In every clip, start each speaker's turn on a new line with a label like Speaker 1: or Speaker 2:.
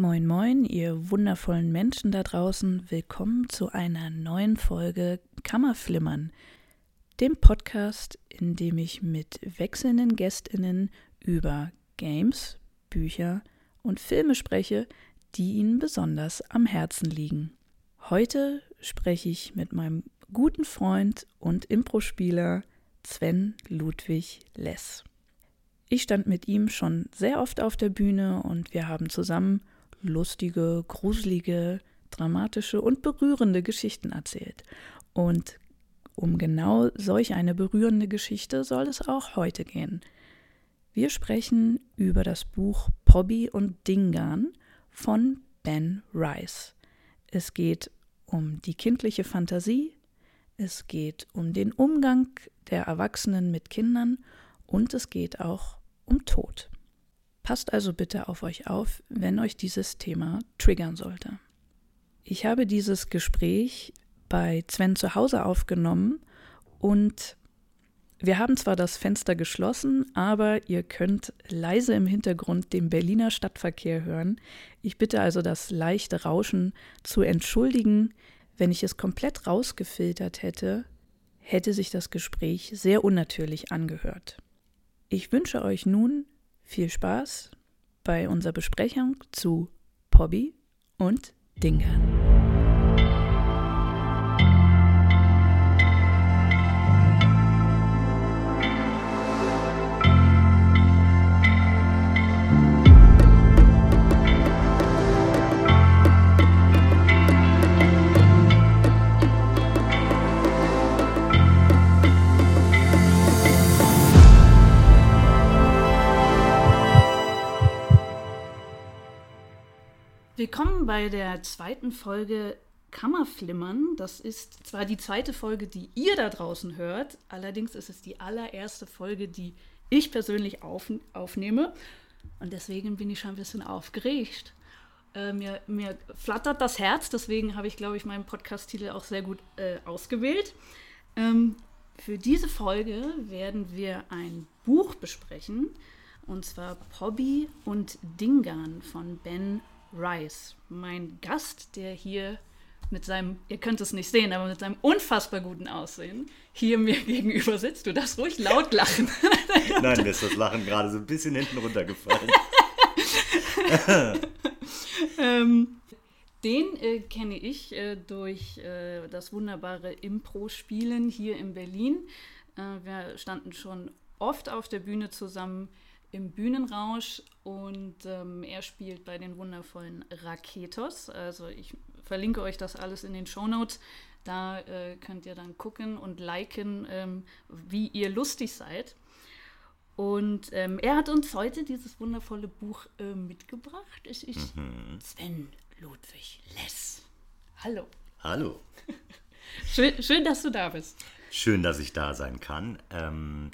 Speaker 1: Moin, moin, ihr wundervollen Menschen da draußen. Willkommen zu einer neuen Folge Kammerflimmern, dem Podcast, in dem ich mit wechselnden Gästinnen über Games, Bücher und Filme spreche, die ihnen besonders am Herzen liegen. Heute spreche ich mit meinem guten Freund und Improspieler Sven Ludwig Less. Ich stand mit ihm schon sehr oft auf der Bühne und wir haben zusammen lustige, gruselige, dramatische und berührende Geschichten erzählt. Und um genau solch eine berührende Geschichte soll es auch heute gehen. Wir sprechen über das Buch Pobby und Dingan von Ben Rice. Es geht um die kindliche Fantasie, es geht um den Umgang der Erwachsenen mit Kindern und es geht auch um Tod. Passt also bitte auf euch auf, wenn euch dieses Thema triggern sollte. Ich habe dieses Gespräch bei Sven zu Hause aufgenommen und wir haben zwar das Fenster geschlossen, aber ihr könnt leise im Hintergrund den Berliner Stadtverkehr hören. Ich bitte also das leichte Rauschen zu entschuldigen. Wenn ich es komplett rausgefiltert hätte, hätte sich das Gespräch sehr unnatürlich angehört. Ich wünsche euch nun viel Spaß bei unserer Besprechung zu Pobby und Dingern. Bei der zweiten Folge Kammerflimmern. Das ist zwar die zweite Folge, die ihr da draußen hört, allerdings ist es die allererste Folge, die ich persönlich auf, aufnehme. Und deswegen bin ich schon ein bisschen aufgeregt. Äh, mir, mir, flattert das Herz, deswegen habe ich, glaube ich, meinen Podcast-Titel auch sehr gut äh, ausgewählt. Ähm, für diese Folge werden wir ein Buch besprechen, und zwar Pobby und Dingan von Ben Rice, mein Gast, der hier mit seinem, ihr könnt es nicht sehen, aber mit seinem unfassbar guten Aussehen hier mir gegenüber sitzt. Du darfst ruhig laut lachen.
Speaker 2: Nein, mir ist das Lachen gerade so ein bisschen hinten runtergefallen.
Speaker 1: ähm, den äh, kenne ich äh, durch äh, das wunderbare Impro-Spielen hier in Berlin. Äh, wir standen schon oft auf der Bühne zusammen im Bühnenrausch und ähm, er spielt bei den wundervollen Raketos. Also ich verlinke euch das alles in den Show Notes. Da äh, könnt ihr dann gucken und liken, ähm, wie ihr lustig seid. Und ähm, er hat uns heute dieses wundervolle Buch äh, mitgebracht. Es ist mhm. Sven Ludwig Less. Hallo.
Speaker 2: Hallo.
Speaker 1: schön, schön, dass du da bist.
Speaker 2: Schön, dass ich da sein kann. Ähm,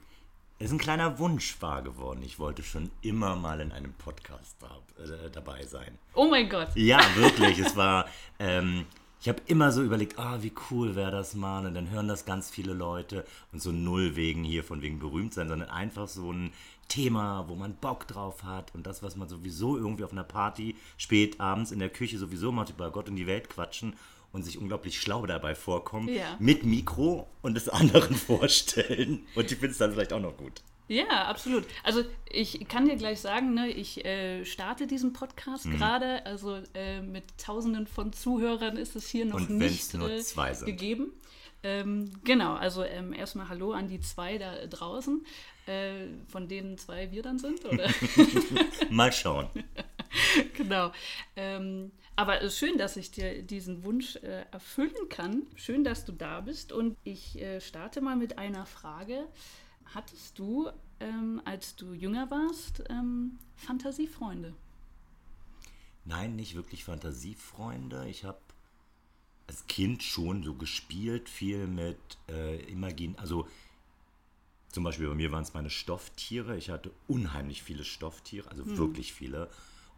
Speaker 2: ist ein kleiner Wunsch wahr geworden. Ich wollte schon immer mal in einem Podcast da, äh, dabei sein.
Speaker 1: Oh mein Gott.
Speaker 2: Ja, wirklich. es war, ähm, ich habe immer so überlegt, ah, wie cool wäre das mal. Und dann hören das ganz viele Leute. Und so null wegen hier, von wegen berühmt sein, sondern einfach so ein Thema, wo man Bock drauf hat. Und das, was man sowieso irgendwie auf einer Party spät abends in der Küche sowieso macht, über Gott und die Welt quatschen und sich unglaublich schlau dabei vorkommen, ja. mit Mikro und es anderen vorstellen. Und die finden es dann vielleicht auch noch gut.
Speaker 1: Ja, absolut. Also ich kann dir gleich sagen, ne, ich äh, starte diesen Podcast mhm. gerade. Also äh, mit Tausenden von Zuhörern ist es hier noch und nicht nur äh, zwei sind. gegeben. Ähm, genau, also ähm, erstmal Hallo an die zwei da draußen, äh, von denen zwei wir dann sind, oder?
Speaker 2: Mal schauen.
Speaker 1: genau. Ähm, aber es ist schön, dass ich dir diesen Wunsch äh, erfüllen kann. Schön, dass du da bist. Und ich äh, starte mal mit einer Frage. Hattest du, ähm, als du jünger warst, ähm, Fantasiefreunde?
Speaker 2: Nein, nicht wirklich Fantasiefreunde. Ich habe als Kind schon so gespielt, viel mit äh, Imagin, also zum Beispiel bei mir waren es meine Stofftiere. Ich hatte unheimlich viele Stofftiere, also hm. wirklich viele.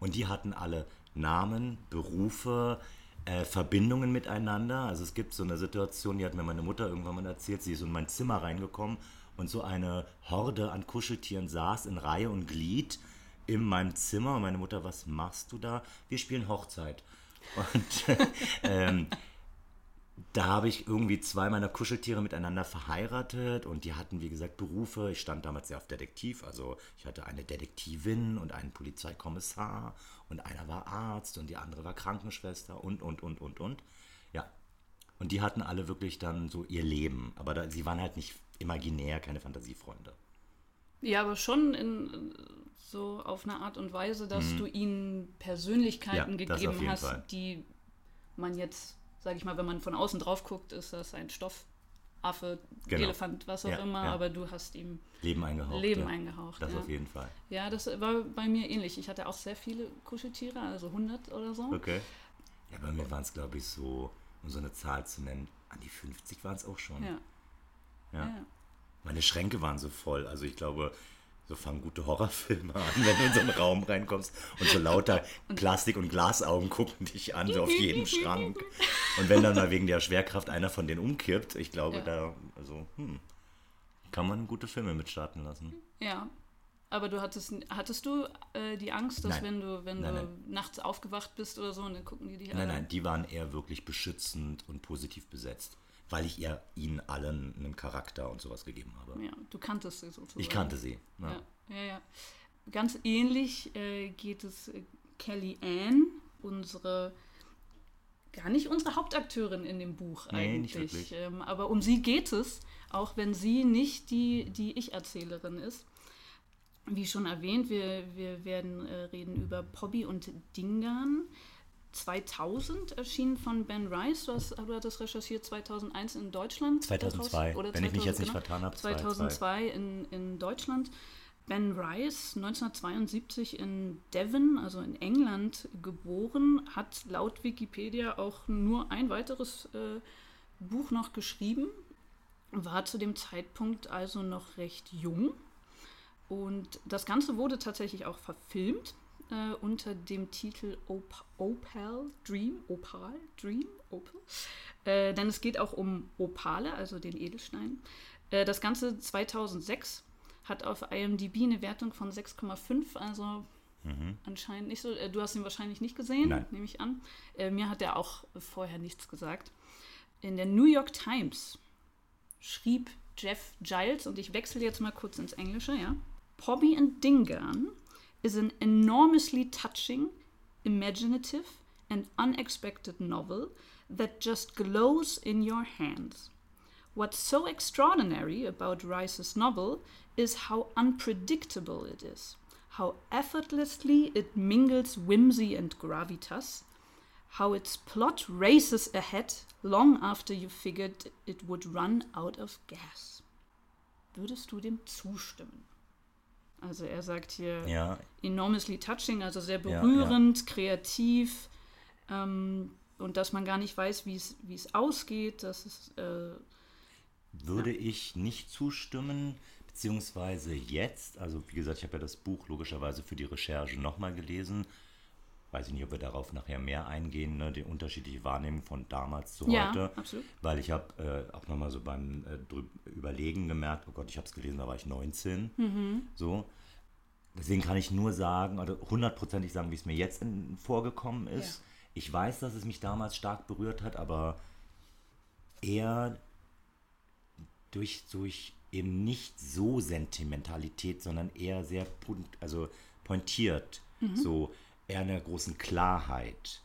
Speaker 2: Und die hatten alle Namen, Berufe, äh, Verbindungen miteinander. Also es gibt so eine Situation, die hat mir meine Mutter irgendwann mal erzählt, sie ist in mein Zimmer reingekommen und so eine Horde an Kuscheltieren saß in Reihe und Glied in meinem Zimmer und meine Mutter, was machst du da? Wir spielen Hochzeit. Und ähm, da habe ich irgendwie zwei meiner Kuscheltiere miteinander verheiratet und die hatten, wie gesagt, Berufe. Ich stand damals sehr auf Detektiv, also ich hatte eine Detektivin und einen Polizeikommissar und einer war Arzt und die andere war Krankenschwester und, und, und, und, und. Ja. Und die hatten alle wirklich dann so ihr Leben, aber da, sie waren halt nicht imaginär, keine Fantasiefreunde.
Speaker 1: Ja, aber schon in, so auf eine Art und Weise, dass mhm. du ihnen Persönlichkeiten ja, gegeben hast, Fall. die man jetzt, sage ich mal, wenn man von außen drauf guckt, ist das ein Stoffaffe, genau. Elefant, was auch ja, immer, ja. aber du hast ihm
Speaker 2: Leben eingehaucht.
Speaker 1: Leben eingehaucht.
Speaker 2: Das auf jeden Fall.
Speaker 1: Ja, das war bei mir ähnlich. Ich hatte auch sehr viele Kuscheltiere, also 100 oder so.
Speaker 2: Okay. Ja, bei mir waren es, glaube ich, so, um so eine Zahl zu nennen, an die 50 waren es auch schon.
Speaker 1: Ja.
Speaker 2: ja. Meine Schränke waren so voll. Also ich glaube, so fangen gute Horrorfilme an, wenn du in so einen Raum reinkommst und so lauter Plastik- und Glasaugen gucken dich an, so auf jedem Schrank. Und wenn dann mal wegen der Schwerkraft einer von denen umkippt, ich glaube, ja. da, also, hm, kann man gute Filme mitstarten lassen.
Speaker 1: Ja. Aber du hattest, hattest du äh, die Angst, dass nein. wenn du, wenn nein, du nein. nachts aufgewacht bist oder so, und dann gucken die dich
Speaker 2: an? Nein, nein, die waren eher wirklich beschützend und positiv besetzt weil ich ihr, ihnen allen einen Charakter und sowas gegeben habe.
Speaker 1: Ja, du kanntest sie sozusagen.
Speaker 2: Ich kannte sie. Ja,
Speaker 1: ja, ja. ja. Ganz ähnlich äh, geht es äh, Kelly Ann, unsere gar nicht unsere Hauptakteurin in dem Buch nee, eigentlich. Ähm, aber um sie geht es, auch wenn sie nicht die, die Ich-Erzählerin ist. Wie schon erwähnt, wir, wir werden äh, reden über Pobby und Dingan. 2000 erschienen von Ben Rice. Du hast, du hattest recherchiert 2001 in Deutschland.
Speaker 2: 2002, oder wenn 2000, ich mich jetzt nicht genau, vertan habe.
Speaker 1: 2002 in, in Deutschland. Ben Rice, 1972 in Devon, also in England, geboren, hat laut Wikipedia auch nur ein weiteres äh, Buch noch geschrieben, war zu dem Zeitpunkt also noch recht jung. Und das Ganze wurde tatsächlich auch verfilmt äh, unter dem Titel Op Opal Dream, Opal Dream, Opal. Äh, denn es geht auch um Opale, also den Edelstein. Äh, das Ganze 2006 hat auf IMDb eine Wertung von 6,5, also mhm. anscheinend nicht so. Äh, du hast ihn wahrscheinlich nicht gesehen, Nein. nehme ich an. Äh, mir hat er auch vorher nichts gesagt. In der New York Times schrieb Jeff Giles, und ich wechsle jetzt mal kurz ins Englische, ja. Pobby and Dingan is an enormously touching, imaginative, and unexpected novel that just glows in your hands. What's so extraordinary about Rice's novel is how unpredictable it is, how effortlessly it mingles whimsy and gravitas, how its plot races ahead long after you figured it would run out of gas. Würdest du dem zustimmen? Also er sagt hier
Speaker 2: ja.
Speaker 1: enormously touching, also sehr berührend, ja, ja. kreativ ähm, und dass man gar nicht weiß, wie es ausgeht. Das ist, äh,
Speaker 2: Würde ich nicht zustimmen, beziehungsweise jetzt, also wie gesagt, ich habe ja das Buch logischerweise für die Recherche nochmal gelesen. Weiß ich nicht, ob wir darauf nachher mehr eingehen, ne, die unterschiedliche Wahrnehmung von damals zu
Speaker 1: ja,
Speaker 2: heute.
Speaker 1: Absolut.
Speaker 2: Weil ich habe äh, auch nochmal so beim äh, Überlegen gemerkt, oh Gott, ich habe es gelesen, da war ich 19.
Speaker 1: Mhm.
Speaker 2: So. Deswegen kann ich nur sagen, oder hundertprozentig sagen, wie es mir jetzt in, vorgekommen ist. Ja. Ich weiß, dass es mich damals stark berührt hat, aber eher durch, durch eben nicht so Sentimentalität, sondern eher sehr also pointiert. Mhm. So eher einer großen Klarheit.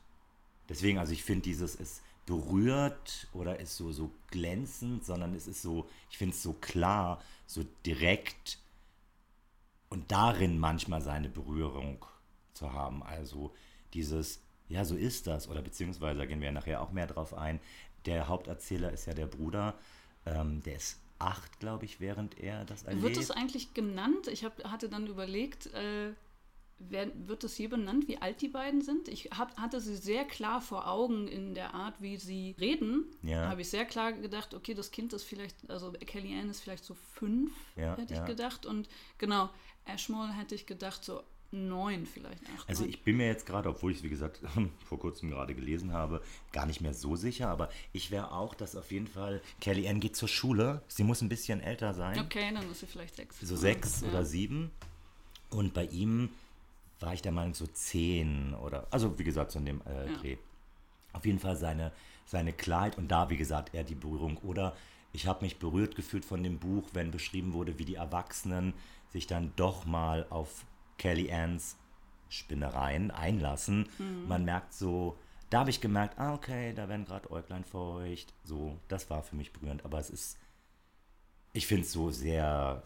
Speaker 2: Deswegen, also ich finde dieses, es berührt oder ist so, so glänzend, sondern es ist so, ich finde es so klar, so direkt und darin manchmal seine Berührung zu haben. Also dieses, ja, so ist das, oder beziehungsweise, da gehen wir ja nachher auch mehr drauf ein, der Haupterzähler ist ja der Bruder, ähm, der ist acht, glaube ich, während er das erlebt.
Speaker 1: Wird es eigentlich genannt? Ich hab, hatte dann überlegt, äh, wird es hier benannt, wie alt die beiden sind? Ich hab, hatte sie sehr klar vor Augen in der Art, wie sie reden.
Speaker 2: Ja.
Speaker 1: Habe ich sehr klar gedacht, okay, das Kind ist vielleicht, also Kelly Ann ist vielleicht so fünf,
Speaker 2: ja,
Speaker 1: hätte
Speaker 2: ja.
Speaker 1: ich gedacht. Und genau, Ashmole hätte ich gedacht, so neun vielleicht. Acht,
Speaker 2: also ich bin mir jetzt gerade, obwohl ich es wie gesagt vor kurzem gerade gelesen habe, gar nicht mehr so sicher, aber ich wäre auch, dass auf jeden Fall Kelly Ann geht zur Schule. Sie muss ein bisschen älter sein.
Speaker 1: Okay, dann ist sie vielleicht sechs.
Speaker 2: So sechs ja. oder sieben. Und bei ihm war ich der Meinung, so zehn oder, also wie gesagt, so in dem äh,
Speaker 1: Ja.
Speaker 2: Dreh. Auf jeden Fall seine, seine Klarheit und da, wie gesagt, eher die Berührung. Oder ich habe mich berührt gefühlt von dem Buch, wenn beschrieben wurde, wie die Erwachsenen sich dann doch mal auf Kelly Anns Spinnereien einlassen. Man merkt so, da habe ich gemerkt, ah, okay, da werden gerade Äuglein feucht. So, das war für mich berührend. Aber es ist, ich finde es so sehr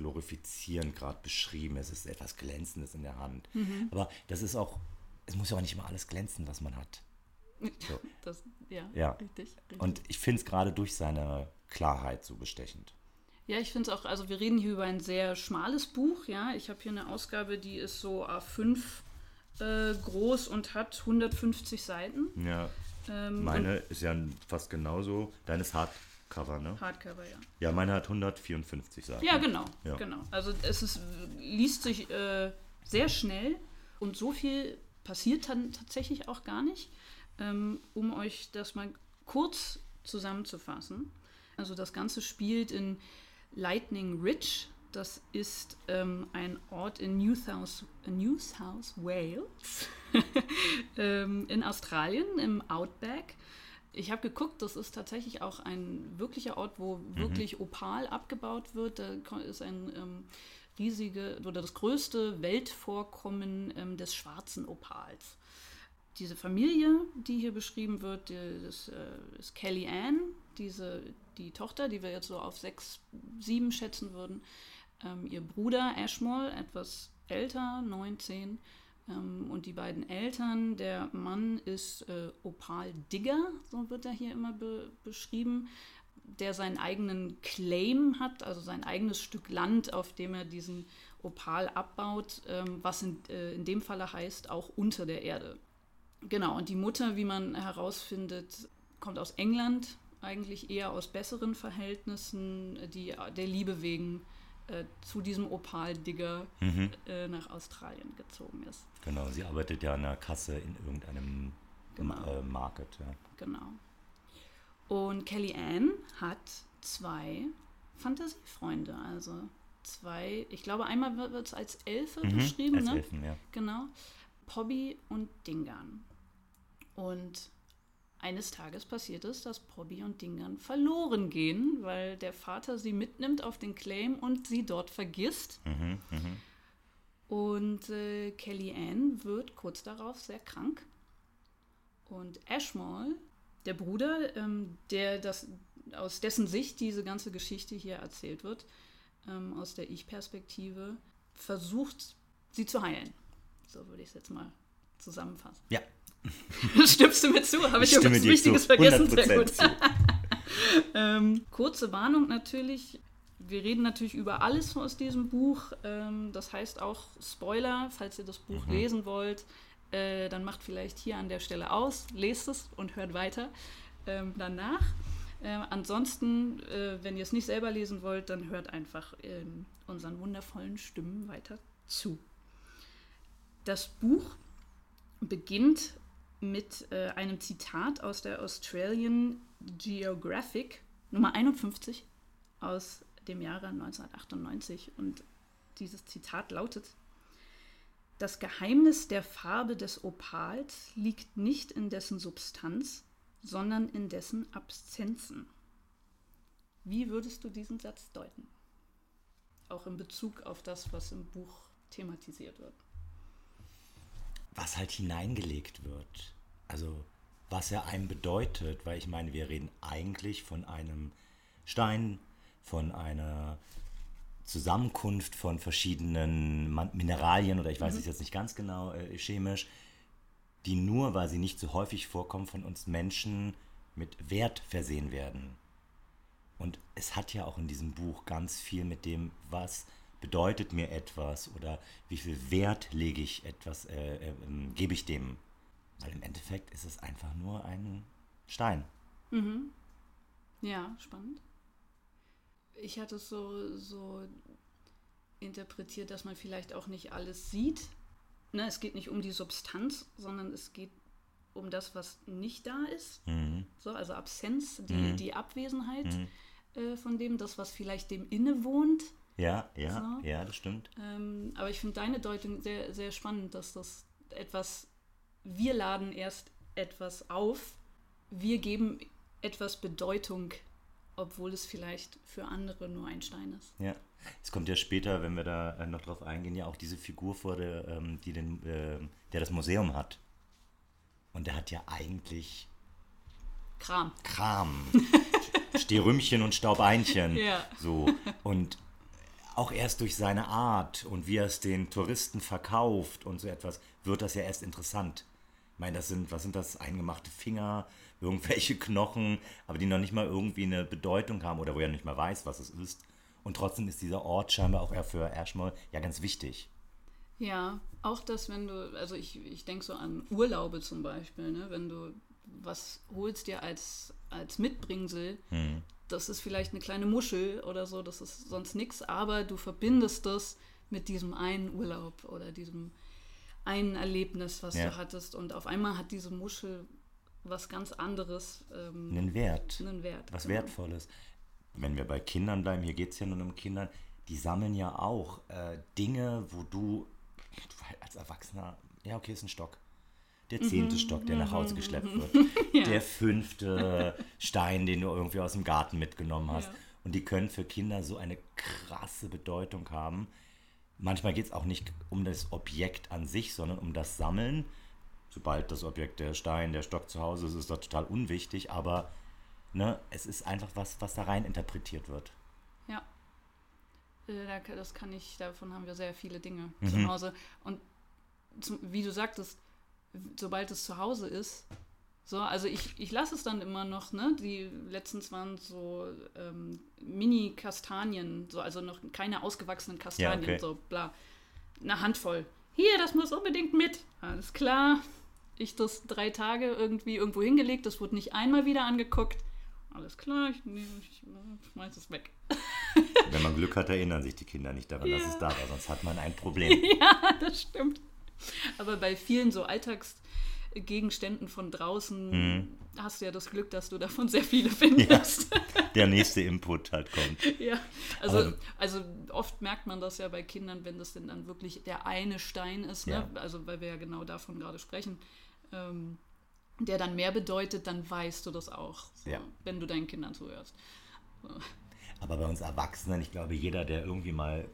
Speaker 2: glorifizierend gerade beschrieben. Es ist etwas Glänzendes in der Hand. Aber das ist auch, es muss ja auch nicht immer alles glänzen, was man hat. So.
Speaker 1: Das, ja,
Speaker 2: Ja.
Speaker 1: richtig, richtig.
Speaker 2: Und ich finde es gerade durch seine Klarheit so bestechend.
Speaker 1: Ja, ich finde es auch, also wir reden hier über ein sehr schmales Buch, ja. Ich habe hier eine Ausgabe, die ist so A5 äh, groß und hat 150 Seiten.
Speaker 2: Ja.
Speaker 1: Ähm,
Speaker 2: Meine ist ja fast genauso. Deine ist Hardcover, ne?
Speaker 1: Hardcover, ja.
Speaker 2: Ja, meine hat 154 Seiten.
Speaker 1: Ja, genau,
Speaker 2: Ja.
Speaker 1: genau. Also es ist, liest sich äh, sehr schnell und so viel passiert dann tatsächlich auch gar nicht. Ähm, um euch das mal kurz zusammenzufassen. Also das Ganze spielt in Lightning Ridge. Das ist ähm, ein Ort in New South, New South Wales ähm, in Australien im Outback. Ich habe geguckt, das ist tatsächlich auch ein wirklicher Ort, wo wirklich Opal abgebaut wird. Da ist ein ähm, riesige oder das größte Weltvorkommen ähm, des schwarzen Opals. Diese Familie, die hier beschrieben wird, die, das äh, ist Kelly Ann, diese, die Tochter, die wir jetzt so auf sechs, sieben schätzen würden. Ähm, ihr Bruder Ashmore, etwas älter, 19, ähm, und die beiden Eltern, der Mann ist äh, Opal Digger, so wird er hier immer be beschrieben, der seinen eigenen Claim hat, also sein eigenes Stück Land, auf dem er diesen Opal abbaut, ähm, was in, äh, in dem Falle heißt auch unter der Erde. Genau, und die Mutter, wie man herausfindet, kommt aus England, eigentlich eher aus besseren Verhältnissen, die der Liebe wegen äh, zu diesem Opaldigger äh, nach Australien gezogen ist.
Speaker 2: Genau, sie arbeitet ja an der Kasse in irgendeinem
Speaker 1: Genau.
Speaker 2: Äh, Market. Ja.
Speaker 1: Genau. Und Kelly Ann hat zwei Fantasiefreunde, also zwei, ich glaube, einmal wird es als Elfe beschrieben,
Speaker 2: Als
Speaker 1: ne?
Speaker 2: Elfen, ja.
Speaker 1: Genau. Pobby und Dingan. Und eines Tages passiert es, dass Pobby und Dingan verloren gehen, weil der Vater sie mitnimmt auf den Claim und sie dort vergisst.
Speaker 2: Mhm, mhm.
Speaker 1: Und äh, Kelly Ann wird kurz darauf sehr krank. Und Ashmole, der Bruder, ähm, der das, aus dessen Sicht diese ganze Geschichte hier erzählt wird, ähm, aus der Ich-Perspektive, versucht, sie zu heilen. So würde ich es jetzt mal zusammenfassen.
Speaker 2: Ja,
Speaker 1: Stimmst du mir zu? Habe ich,
Speaker 2: ich
Speaker 1: irgendwas Wichtiges vergessen? Sehr
Speaker 2: 100%
Speaker 1: gut. Ähm, kurze Warnung natürlich. Wir reden natürlich über alles aus diesem Buch. Ähm, das heißt auch Spoiler, falls ihr das Buch
Speaker 2: Mhm.
Speaker 1: lesen wollt, äh, dann macht vielleicht hier an der Stelle aus, lest es und hört weiter ähm, danach. Ähm, ansonsten, äh, wenn ihr es nicht selber lesen wollt, dann hört einfach ähm, unseren wundervollen Stimmen weiter zu. Das Buch beginnt mit äh, einem Zitat aus der Australian Geographic Nummer 51 aus dem Jahre 1998 und dieses Zitat lautet, das Geheimnis der Farbe des Opals liegt nicht in dessen Substanz, sondern in dessen Abszenzen. Wie würdest du diesen Satz deuten? Auch in Bezug auf das, was im Buch thematisiert wird.
Speaker 2: Was halt hineingelegt wird. Also was er einem bedeutet, weil ich meine, wir reden eigentlich von einem Stein, von einer Zusammenkunft von verschiedenen Mineralien oder ich weiß es jetzt nicht ganz genau äh, chemisch, die nur, weil sie nicht so häufig vorkommen, von uns Menschen mit Wert versehen werden. Und es hat ja auch in diesem Buch ganz viel mit dem, was bedeutet mir etwas oder wie viel Wert lege ich etwas, äh, äh, ähm, gebe ich dem. Weil im Endeffekt ist es einfach nur ein Stein.
Speaker 1: Ja, spannend. Ich hatte es so, so interpretiert, dass man vielleicht auch nicht alles sieht. Ne, es geht nicht um die Substanz, sondern es geht um das, was nicht da ist.
Speaker 2: Mhm.
Speaker 1: So, also Absenz, die, die Abwesenheit äh, von dem, das, was vielleicht dem innewohnt,
Speaker 2: Ja, ja, so. ja, das stimmt.
Speaker 1: Ähm, aber ich finde deine Deutung sehr, sehr spannend, dass das etwas, wir laden erst etwas auf, wir geben etwas Bedeutung, obwohl es vielleicht für andere nur ein Stein ist.
Speaker 2: Ja. Es kommt ja später, wenn wir da äh, noch drauf eingehen, ja auch diese Figur vor, der, ähm, die den, äh, der das Museum hat. Und der hat ja eigentlich
Speaker 1: Kram.
Speaker 2: Kram. Stehrümchen und Staubeinchen.
Speaker 1: Ja.
Speaker 2: So. Und auch erst durch seine Art und wie er es den Touristen verkauft und so etwas, wird das ja erst interessant. Ich meine, das sind, was sind das? Eingemachte Finger, irgendwelche Knochen, aber die noch nicht mal irgendwie eine Bedeutung haben oder wo er nicht mal weiß, was es ist. Und trotzdem ist dieser Ort scheinbar auch für Erschmoll ja ganz wichtig.
Speaker 1: Ja, auch das, wenn du, also ich, ich denke so an Urlaube zum Beispiel, ne? wenn du was holst dir als, als Mitbringsel, hm. das ist vielleicht eine kleine Muschel oder so, das ist sonst nichts, aber du verbindest das mit diesem einen Urlaub oder diesem einen Erlebnis, was ja. du hattest und auf einmal hat diese Muschel was ganz anderes.
Speaker 2: Ähm, einen Wert.
Speaker 1: Einen Wert.
Speaker 2: Was genau. Wertvolles. Wenn wir bei Kindern bleiben, hier geht es ja nur um Kinder, die sammeln ja auch äh, Dinge, wo du als Erwachsener, ja, okay, ist ein Stock der zehnte mhm. Stock, der nach Hause geschleppt wird, ja. der fünfte Stein, den du irgendwie aus dem Garten mitgenommen hast. Ja. Und die können für Kinder so eine krasse Bedeutung haben. Manchmal geht es auch nicht um das Objekt an sich, sondern um das Sammeln. Sobald das Objekt, der Stein, der Stock zu Hause ist, ist das total unwichtig, aber ne, es ist einfach was, was da rein interpretiert wird.
Speaker 1: Ja. Äh, das kann ich, davon haben wir sehr viele Dinge mhm. zu Hause. Und wie du sagtest, sobald es zu Hause ist. So, also ich, ich lasse es dann immer noch, ne? Die letztens waren so ähm, Mini-Kastanien, so, also noch keine ausgewachsenen Kastanien, ja, okay. so bla. Eine Handvoll. Hier, das muss unbedingt mit. Alles klar. Ich das drei Tage irgendwie irgendwo hingelegt, das wurde nicht einmal wieder angeguckt. Alles klar, ich, ich schmeiß es weg.
Speaker 2: Wenn man Glück hat, erinnern sich die Kinder nicht daran, ja. dass es da war, sonst hat man ein Problem.
Speaker 1: Ja, das stimmt. Aber bei vielen so Alltagsgegenständen von draußen mhm. hast du ja das Glück, dass du davon sehr viele findest. Ja,
Speaker 2: der nächste Input halt kommt.
Speaker 1: Ja, also, um, also oft merkt man das ja bei Kindern, wenn das denn dann wirklich der eine Stein ist, ne? ja. also weil wir ja genau davon gerade sprechen. Ähm, der dann mehr bedeutet, dann weißt du das auch, ja. wenn du deinen Kindern zuhörst.
Speaker 2: So. Aber bei uns Erwachsenen, ich glaube, jeder, der irgendwie mal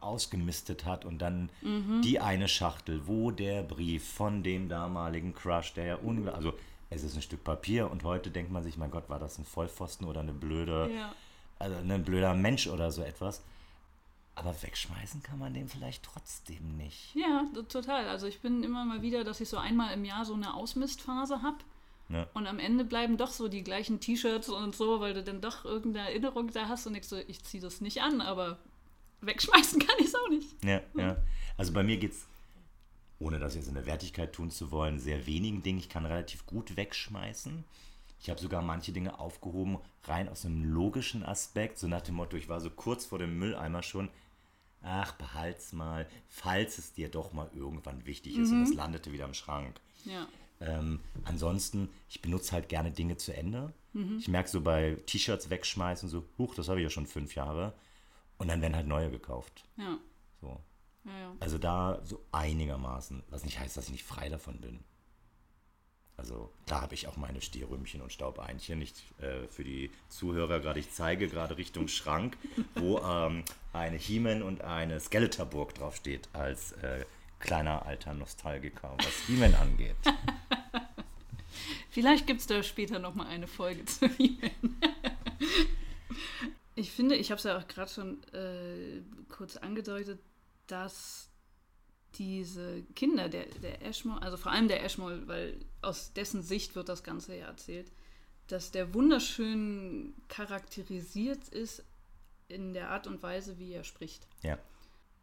Speaker 2: ausgemistet hat und dann mhm. die eine Schachtel, wo der Brief von dem damaligen Crush, der ja unglaublich, also es ist ein Stück Papier und heute denkt man sich, mein Gott, war das ein Vollpfosten oder eine blöde, ja. also ein blöder Mensch oder so etwas. Aber wegschmeißen kann man den vielleicht trotzdem nicht.
Speaker 1: Ja, total. Also ich bin immer mal wieder, dass ich so einmal im Jahr so eine Ausmistphase habe. Ja. Und am Ende bleiben doch so die gleichen T-Shirts und so, weil du dann doch irgendeine Erinnerung da hast und ich so, ich ziehe das nicht an, aber wegschmeißen kann ich es auch nicht.
Speaker 2: Ja, ja. Also bei mir geht es, ohne das jetzt in der Wertigkeit tun zu wollen, sehr wenigen Dingen. Ich kann relativ gut wegschmeißen. Ich habe sogar manche Dinge aufgehoben, rein aus einem logischen Aspekt, so nach dem Motto, ich war so kurz vor dem Mülleimer schon, ach, behalt's mal, falls es dir doch mal irgendwann wichtig ist mhm. und es landete wieder im Schrank.
Speaker 1: Ja.
Speaker 2: Ähm, ansonsten, ich benutze halt gerne Dinge zu Ende. Mhm. Ich merke so bei T-Shirts wegschmeißen, so, huch, das habe ich ja schon fünf Jahre. Und dann werden halt neue gekauft.
Speaker 1: Ja.
Speaker 2: So.
Speaker 1: Ja, ja.
Speaker 2: Also da so einigermaßen, was nicht heißt, dass ich nicht frei davon bin. Also da habe ich auch meine Stehrümchen und Staubeinchen. nicht äh, für die Zuhörer gerade, ich zeige gerade Richtung Schrank, wo ähm, eine He-Man und eine Skeletorburg draufsteht als äh, kleiner alter Nostalgiker, was He-Man angeht.
Speaker 1: Vielleicht gibt es da später nochmal eine Folge zu He-Man. Ich finde, ich habe es ja auch gerade schon äh, kurz angedeutet, dass diese Kinder, der, der Ashmore, also vor allem der Ashmore, weil aus dessen Sicht wird das Ganze ja erzählt, dass der wunderschön charakterisiert ist in der Art und Weise, wie er spricht.
Speaker 2: Ja.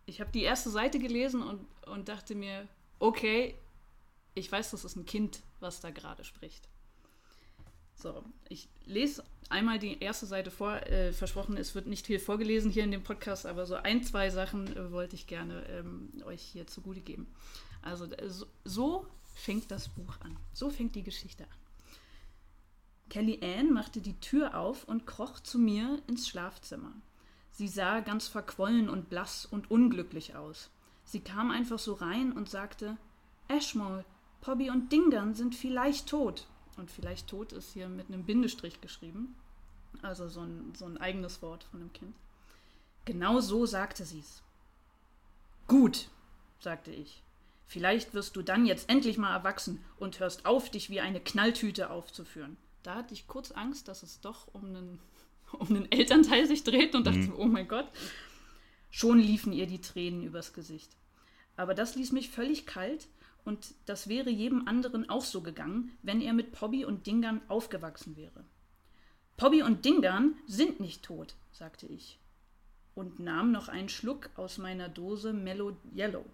Speaker 1: Ich habe die erste Seite gelesen und, und dachte mir, okay, ich weiß, das ist ein Kind, was da gerade spricht. So, ich lese einmal die erste Seite vor. Äh, versprochen, es wird nicht viel vorgelesen hier in dem Podcast, aber so ein, zwei Sachen äh, wollte ich gerne ähm, euch hier zugute geben. Also so, so fängt das Buch an. So fängt die Geschichte an. Kelly Ann machte die Tür auf und kroch zu mir ins Schlafzimmer. Sie sah ganz verquollen und blass und unglücklich aus. Sie kam einfach so rein und sagte, Ashmole, Pobby und Dingern sind vielleicht tot. Und vielleicht tot ist hier mit einem Bindestrich geschrieben. Also so ein, so ein eigenes Wort von dem Kind. Genau so sagte sie's. Gut, sagte ich. Vielleicht wirst du dann jetzt endlich mal erwachsen und hörst auf, dich wie eine Knalltüte aufzuführen. Da hatte ich kurz Angst, dass es doch um einen, um einen Elternteil sich dreht und dachte, mhm. oh mein Gott. Schon liefen ihr die Tränen übers Gesicht. Aber das ließ mich völlig kalt und das wäre jedem anderen auch so gegangen, wenn er mit Pobby und Dingern aufgewachsen wäre. Pobby und Dingern sind nicht tot, sagte ich und nahm noch einen Schluck aus meiner Dose Mellow Yellow.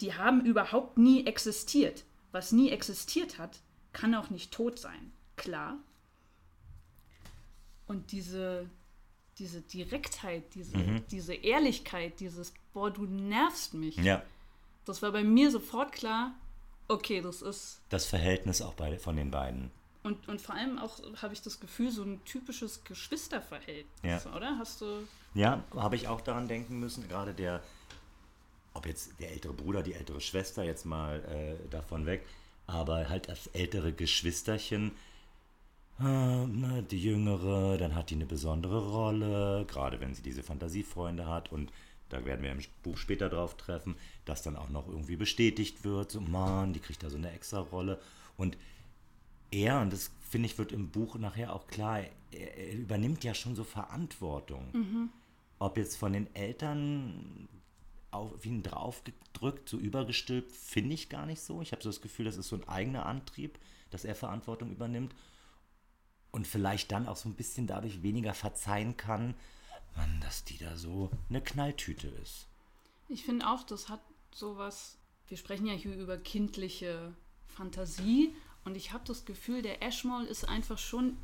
Speaker 1: Die haben überhaupt nie existiert. Was nie existiert hat, kann auch nicht tot sein. Klar. Und diese, diese Direktheit, diese, mhm. diese Ehrlichkeit, dieses, boah, du nervst mich.
Speaker 2: Ja.
Speaker 1: Das war bei mir sofort klar, okay, das ist.
Speaker 2: Das Verhältnis auch bei, von den beiden.
Speaker 1: Und, und vor allem auch habe ich das Gefühl, so ein typisches Geschwisterverhältnis, ja. oder? Hast du.
Speaker 2: Ja, habe ich auch daran denken müssen. Gerade der, ob jetzt der ältere Bruder, die ältere Schwester, jetzt mal äh, davon weg, aber halt das ältere Geschwisterchen, äh, die jüngere, dann hat die eine besondere Rolle, gerade wenn sie diese Fantasiefreunde hat und da werden wir im Buch später drauf treffen, dass dann auch noch irgendwie bestätigt wird, so Mann, die kriegt da so eine extra Rolle und er, und das finde ich, wird im Buch nachher auch klar, er, er übernimmt ja schon so Verantwortung. Mhm. Ob jetzt von den Eltern auf ihn draufgedrückt, so übergestülpt, finde ich gar nicht so. Ich habe so das Gefühl, das ist so ein eigener Antrieb, dass er Verantwortung übernimmt und vielleicht dann auch so ein bisschen dadurch weniger verzeihen kann, man, dass die da so eine Knalltüte ist.
Speaker 1: Ich finde auch, das hat sowas, wir sprechen ja hier über kindliche Fantasie und ich habe das Gefühl, der Ashmole ist einfach schon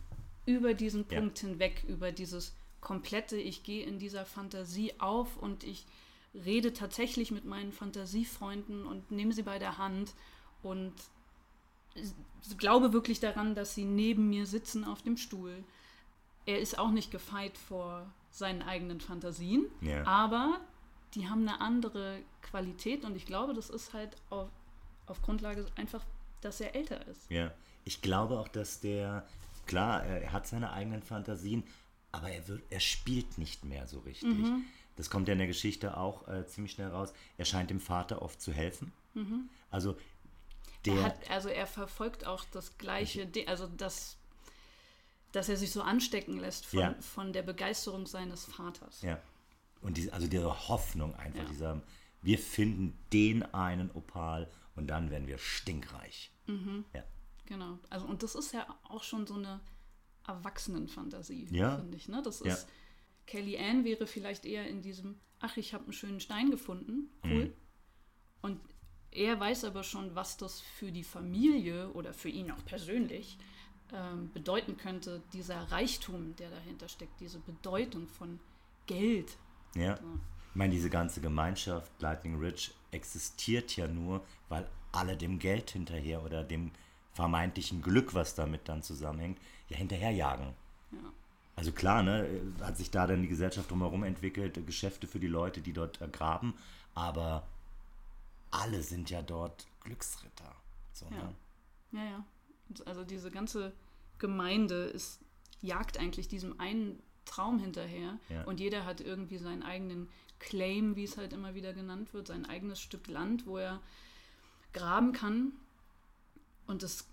Speaker 1: über diesen Punkt ja. hinweg, über dieses komplette, ich gehe in dieser Fantasie auf und ich rede tatsächlich mit meinen Fantasiefreunden und nehme sie bei der Hand und glaube wirklich daran, dass sie neben mir sitzen auf dem Stuhl. Er ist auch nicht gefeit vor seinen eigenen Fantasien,
Speaker 2: ja.
Speaker 1: aber die haben eine andere Qualität und ich glaube, das ist halt auf, auf Grundlage einfach dass er älter ist.
Speaker 2: Ja, ich glaube auch, dass der, klar, er hat seine eigenen Fantasien, aber er, wird, er spielt nicht mehr so richtig. Mhm. Das kommt ja in der Geschichte auch äh, ziemlich schnell raus. Er scheint dem Vater oft zu helfen. Mhm. Also der.
Speaker 1: Er hat, also er verfolgt auch das gleiche, ich, also das, dass er sich so anstecken lässt von, ja. von der Begeisterung seines Vaters.
Speaker 2: Ja. Und diese, also diese Hoffnung einfach, ja. dieser, wir finden den einen Opal und dann werden wir stinkreich.
Speaker 1: Mhm. Ja. Genau. Also, und das ist ja auch schon so eine Erwachsenenfantasie,
Speaker 2: ja.
Speaker 1: finde ich. Ne? Das ist, ja. Kelly Ann wäre vielleicht eher in diesem, ach, ich habe einen schönen Stein gefunden, cool. Mhm. Und er weiß aber schon, was das für die Familie oder für ihn auch persönlich ähm, bedeuten könnte, dieser Reichtum, der dahinter steckt, diese Bedeutung von Geld.
Speaker 2: Ja. So. Ich meine, diese ganze Gemeinschaft Lightning Ridge existiert ja nur, weil alle dem Geld hinterher oder dem vermeintlichen Glück, was damit dann zusammenhängt, ja hinterherjagen.
Speaker 1: Ja.
Speaker 2: Also klar, ne, hat sich da dann die Gesellschaft drumherum entwickelt, Geschäfte für die Leute, die dort graben, aber alle sind ja dort Glücksritter. So,
Speaker 1: ja.
Speaker 2: Ne?
Speaker 1: ja, ja. Also diese ganze Gemeinde ist, jagt eigentlich diesem einen Traum hinterher
Speaker 2: ja.
Speaker 1: und jeder hat irgendwie seinen eigenen Claim, wie es halt immer wieder genannt wird, sein eigenes Stück Land, wo er graben kann. Und es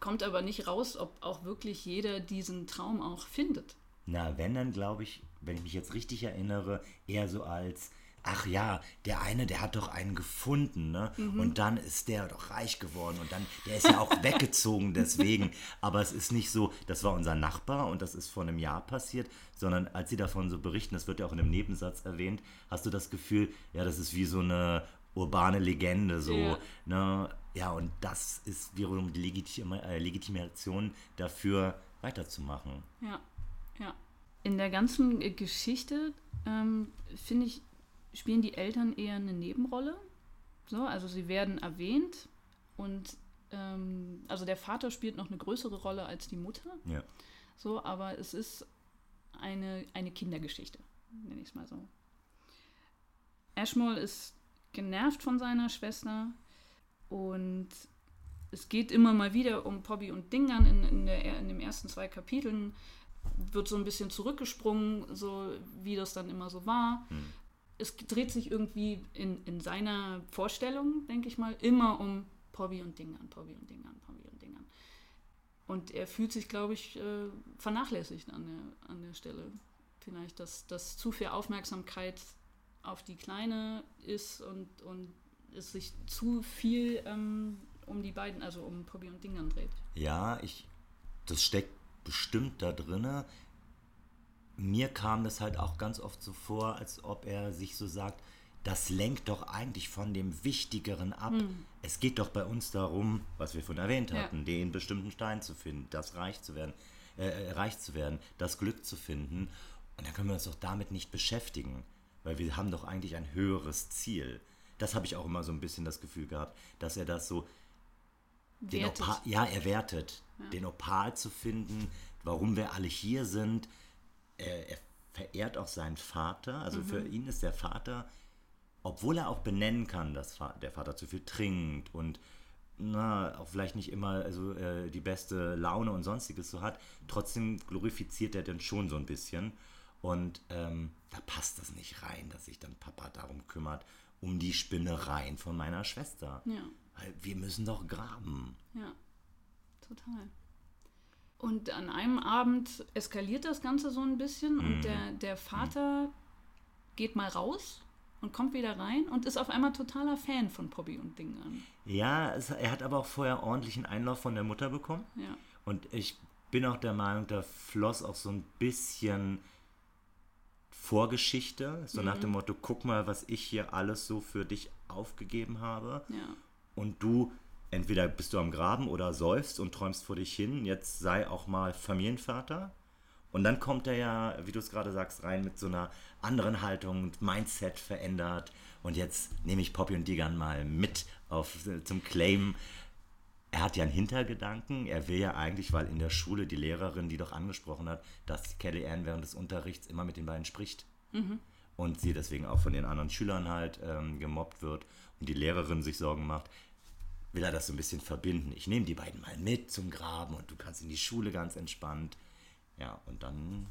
Speaker 1: kommt aber nicht raus, ob auch wirklich jeder diesen Traum auch findet.
Speaker 2: Na, wenn dann glaube ich, wenn ich mich jetzt richtig erinnere, eher so als ach ja, der eine, der hat doch einen gefunden, ne? Mhm. Und dann ist der doch reich geworden und dann, der ist ja auch weggezogen deswegen. Aber es ist nicht so, das war unser Nachbar und das ist vor einem Jahr passiert, sondern als sie davon so berichten, das wird ja auch in einem Nebensatz erwähnt, hast du das Gefühl, ja, das ist wie so eine urbane Legende, so, ja. ne? Ja, und das ist wiederum die Legitim äh, Legitimation dafür, weiterzumachen.
Speaker 1: Ja, ja. In der ganzen Geschichte ähm, finde ich, spielen die Eltern eher eine Nebenrolle. So, also sie werden erwähnt und ähm, also der Vater spielt noch eine größere Rolle als die Mutter.
Speaker 2: Ja.
Speaker 1: So, aber es ist eine, eine Kindergeschichte. nenne ich es mal so. Ashmole ist genervt von seiner Schwester und es geht immer mal wieder um Poppy und Dingern in, in, der, in den ersten zwei Kapiteln. Wird so ein bisschen zurückgesprungen, so wie das dann immer so war. Hm. Es dreht sich irgendwie in, in seiner Vorstellung, denke ich mal, immer um Poppy und Dingern, Poppy und Dingern, Poppy und Dingern. Und er fühlt sich, glaube ich, äh, vernachlässigt an der, an der Stelle. Vielleicht, dass, dass zu viel Aufmerksamkeit auf die Kleine ist und, und es sich zu viel ähm, um die beiden, also um Poppy und Dingern dreht.
Speaker 2: Ja, ich, das steckt bestimmt da drinne. Mir kam das halt auch ganz oft so vor, als ob er sich so sagt, das lenkt doch eigentlich von dem Wichtigeren ab. Hm. Es geht doch bei uns darum, was wir von erwähnt hatten, ja. den bestimmten Stein zu finden, das reich zu werden, äh, äh, reich zu werden, das Glück zu finden. Und dann können wir uns doch damit nicht beschäftigen, weil wir haben doch eigentlich ein höheres Ziel. Das habe ich auch immer so ein bisschen das Gefühl gehabt, dass er das so den Opal, ja, er wertet, ja. den Opal zu finden, warum wir alle hier sind. Er, er verehrt auch seinen Vater, also mhm. für ihn ist der Vater, obwohl er auch benennen kann, dass der Vater zu viel trinkt und na, auch vielleicht nicht immer also, äh, die beste Laune und sonstiges so hat, trotzdem glorifiziert er dann schon so ein bisschen. Und ähm, da passt das nicht rein, dass sich dann Papa darum kümmert, um die Spinnereien von meiner Schwester. Ja. Weil wir müssen doch graben.
Speaker 1: Ja, total. Und an einem Abend eskaliert das Ganze so ein bisschen mhm. und der, der Vater geht mal raus und kommt wieder rein und ist auf einmal totaler Fan von Poppy und Dingern.
Speaker 2: Ja, es, er hat aber auch vorher ordentlichen Einlauf von der Mutter bekommen. Ja. Und ich bin auch der Meinung, da floss auch so ein bisschen Vorgeschichte, so mhm. nach dem Motto, guck mal, was ich hier alles so für dich aufgegeben habe. Ja und du entweder bist du am Graben oder säufst und träumst vor dich hin, jetzt sei auch mal Familienvater. Und dann kommt er ja, wie du es gerade sagst, rein mit so einer anderen Haltung und Mindset verändert. Und jetzt nehme ich Poppy und Digan mal mit auf, zum Claim. Er hat ja einen Hintergedanken. Er will ja eigentlich, weil in der Schule die Lehrerin, die doch angesprochen hat, dass Kelly Ann während des Unterrichts immer mit den beiden spricht. Mhm. Und sie deswegen auch von den anderen Schülern halt ähm, gemobbt wird und die Lehrerin sich Sorgen macht, will er das so ein bisschen verbinden. Ich nehme die beiden mal mit zum Graben und du kannst in die Schule ganz entspannt. Ja, und dann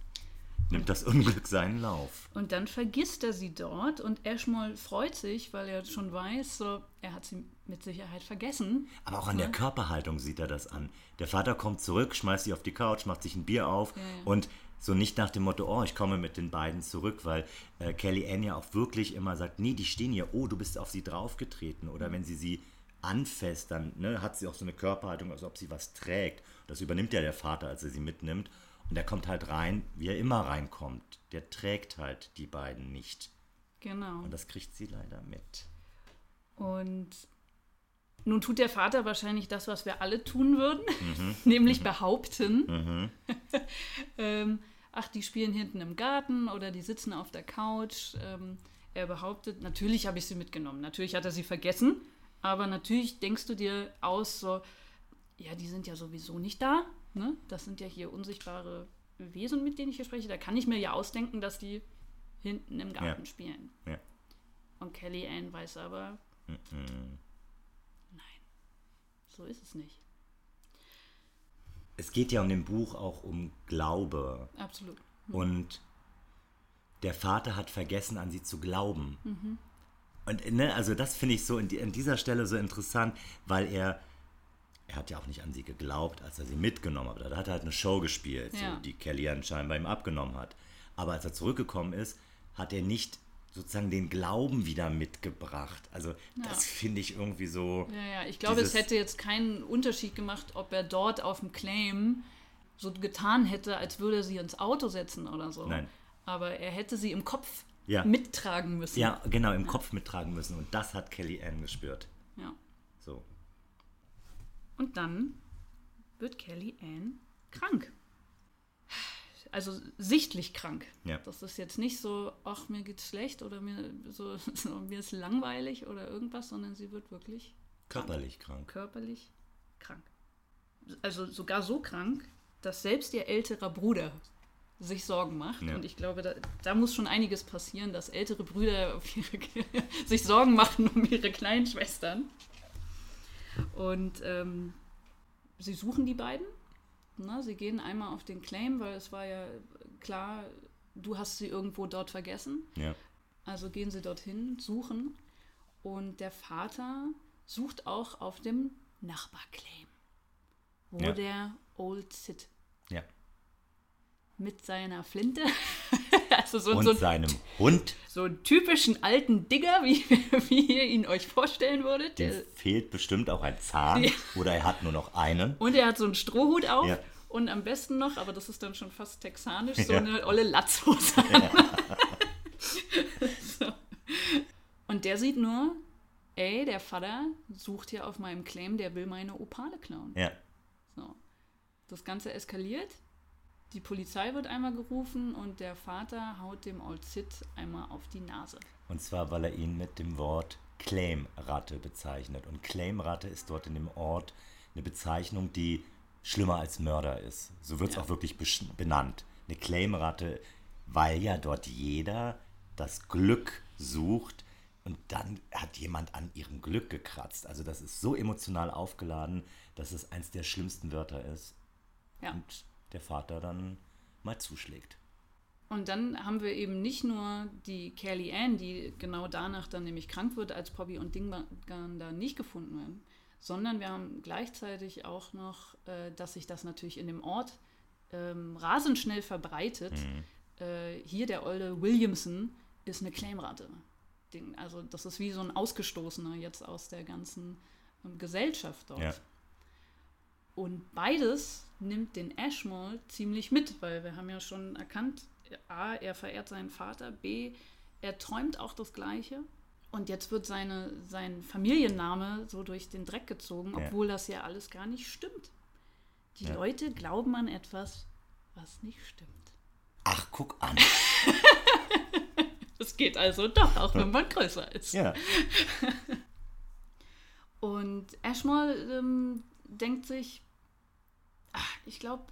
Speaker 2: nimmt das Unglück seinen Lauf.
Speaker 1: Und dann vergisst er sie dort und Ashmole freut sich, weil er schon weiß, so, er hat sie mit Sicherheit vergessen.
Speaker 2: Aber auch an der Körperhaltung sieht er das an. Der Vater kommt zurück, schmeißt sie auf die Couch, macht sich ein Bier auf ja, ja. und so nicht nach dem Motto, oh, ich komme mit den beiden zurück, weil äh, Kelly Ann ja auch wirklich immer sagt, nee, die stehen hier, oh, du bist auf sie draufgetreten. Oder wenn sie sie anfasst, dann ne, hat sie auch so eine Körperhaltung, als ob sie was trägt. Das übernimmt ja der Vater, als er sie mitnimmt. Und der kommt halt rein, wie er immer reinkommt. Der trägt halt die beiden nicht.
Speaker 1: Genau.
Speaker 2: Und das kriegt sie leider mit.
Speaker 1: Und nun tut der Vater wahrscheinlich das, was wir alle tun würden, mhm. nämlich mhm. behaupten. Mhm. ähm, ach, die spielen hinten im Garten oder die sitzen auf der Couch. Ähm, er behauptet, natürlich habe ich sie mitgenommen. Natürlich hat er sie vergessen. Aber natürlich denkst du dir aus, so, ja, die sind ja sowieso nicht da. Ne? Das sind ja hier unsichtbare Wesen, mit denen ich hier spreche. Da kann ich mir ja ausdenken, dass die hinten im Garten ja. spielen. Ja. Und Kelly Ann weiß aber, mm -mm. nein, so ist es nicht.
Speaker 2: Es geht ja um dem Buch auch um Glaube.
Speaker 1: Absolut.
Speaker 2: Mhm. Und der Vater hat vergessen, an sie zu glauben. Mhm. Und ne, also das finde ich so in, die, an dieser Stelle so interessant, weil er, er hat ja auch nicht an sie geglaubt, als er sie mitgenommen hat. Da hat er halt eine Show gespielt, ja. so, die Kelly anscheinend bei ihm abgenommen hat. Aber als er zurückgekommen ist, hat er nicht sozusagen den Glauben wieder mitgebracht. Also ja. das finde ich irgendwie so.
Speaker 1: Ja, ja, ich glaube, es hätte jetzt keinen Unterschied gemacht, ob er dort auf dem Claim so getan hätte, als würde er sie ins Auto setzen oder so. Nein. Aber er hätte sie im Kopf ja. mittragen müssen.
Speaker 2: Ja, genau, im ja. Kopf mittragen müssen. Und das hat Kelly Ann gespürt.
Speaker 1: Ja.
Speaker 2: So.
Speaker 1: Und dann wird Kelly Ann krank. Also sichtlich krank. Ja. Das ist jetzt nicht so, ach, mir geht's schlecht oder mir, so, so mir ist langweilig oder irgendwas, sondern sie wird wirklich
Speaker 2: körperlich krank.
Speaker 1: krank. Körperlich krank. Also sogar so krank, dass selbst ihr älterer Bruder sich Sorgen macht.
Speaker 2: Ja.
Speaker 1: Und ich glaube, da, da, muss schon einiges passieren, dass ältere Brüder ihre, sich Sorgen machen um ihre kleinen Schwestern. Und ähm, sie suchen die beiden. Na, sie gehen einmal auf den Claim, weil es war ja klar, du hast sie irgendwo dort vergessen.
Speaker 2: Ja.
Speaker 1: Also gehen sie dorthin, suchen. Und der Vater sucht auch auf dem Nachbarclaim, wo
Speaker 2: Ja.
Speaker 1: der Old Sid
Speaker 2: ja.
Speaker 1: Mit seiner Flinte, also so,
Speaker 2: Und
Speaker 1: so,
Speaker 2: seinem Hund,
Speaker 1: so einen typischen alten Digger, wie, wie ihr ihn euch vorstellen würdet.
Speaker 2: dem
Speaker 1: Der,
Speaker 2: fehlt bestimmt auch ein Zahn.
Speaker 1: Ja.
Speaker 2: Oder er hat nur noch einen.
Speaker 1: und er hat so einen Strohhut auf.
Speaker 2: Ja.
Speaker 1: Und am besten noch, aber das ist dann schon fast texanisch, so
Speaker 2: Ja.
Speaker 1: eine olle Latzhose. so. Und der sieht nur, ey, der Vater sucht hier auf meinem Claim, der will meine Opale klauen.
Speaker 2: Ja.
Speaker 1: So. Das Ganze eskaliert. Die Polizei wird einmal gerufen und der Vater haut dem Old Sid einmal auf die Nase.
Speaker 2: Und zwar, weil er ihn mit dem Wort Claim-Ratte bezeichnet. Und Claim-Ratte ist dort in dem Ort eine Bezeichnung, die schlimmer als Mörder ist. So wird es
Speaker 1: Ja.
Speaker 2: auch wirklich benannt. Eine Claim-Ratte, weil ja dort jeder das Glück sucht und dann hat jemand an ihrem Glück gekratzt. Also das ist so emotional aufgeladen, dass es eins der schlimmsten Wörter ist.
Speaker 1: Ja.
Speaker 2: Und der Vater dann mal zuschlägt.
Speaker 1: Und dann haben wir eben nicht nur die Kelly Ann, die genau danach dann nämlich krank wird, als Poppy und Dingban da nicht gefunden werden, sondern wir haben gleichzeitig auch noch, äh, dass sich das natürlich in dem Ort ähm, rasend schnell verbreitet. Äh, hier der Olde Williamson ist eine Claimrate. Also das ist wie so ein Ausgestoßener jetzt aus der ganzen ähm, Gesellschaft dort.
Speaker 2: Ja.
Speaker 1: Und beides nimmt den Ashmole ziemlich mit, weil wir haben ja schon erkannt, A, er verehrt seinen Vater, B, er träumt auch das Gleiche. Und jetzt wird seine, sein Familienname so durch den Dreck gezogen,
Speaker 2: Ja.
Speaker 1: obwohl das ja alles gar nicht stimmt. Die
Speaker 2: Ja.
Speaker 1: Leute glauben an etwas, was nicht stimmt.
Speaker 2: Ach, guck an.
Speaker 1: Es geht also doch, auch wenn man größer ist.
Speaker 2: Ja.
Speaker 1: Und Ashmole ähm, denkt sich, ich glaube,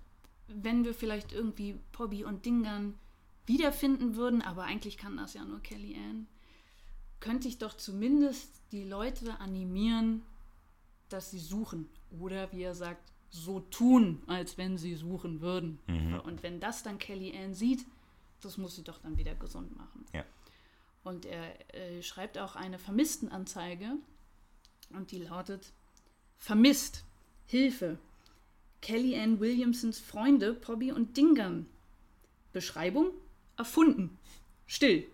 Speaker 1: wenn wir vielleicht irgendwie Pobby und Dingan wiederfinden würden, aber eigentlich kann das ja nur Kelly Ann, könnte ich doch zumindest die Leute animieren, dass sie suchen. Oder wie er sagt, so tun, als wenn sie suchen würden. Und wenn das dann Kelly Ann sieht, das muss sie doch dann wieder gesund machen.
Speaker 2: Ja.
Speaker 1: Und er äh, schreibt auch eine Vermisstenanzeige und die lautet: Vermisst, Hilfe, Kelly Ann Williamsons Freunde Pobby und Dingan. Beschreibung: Erfunden, still,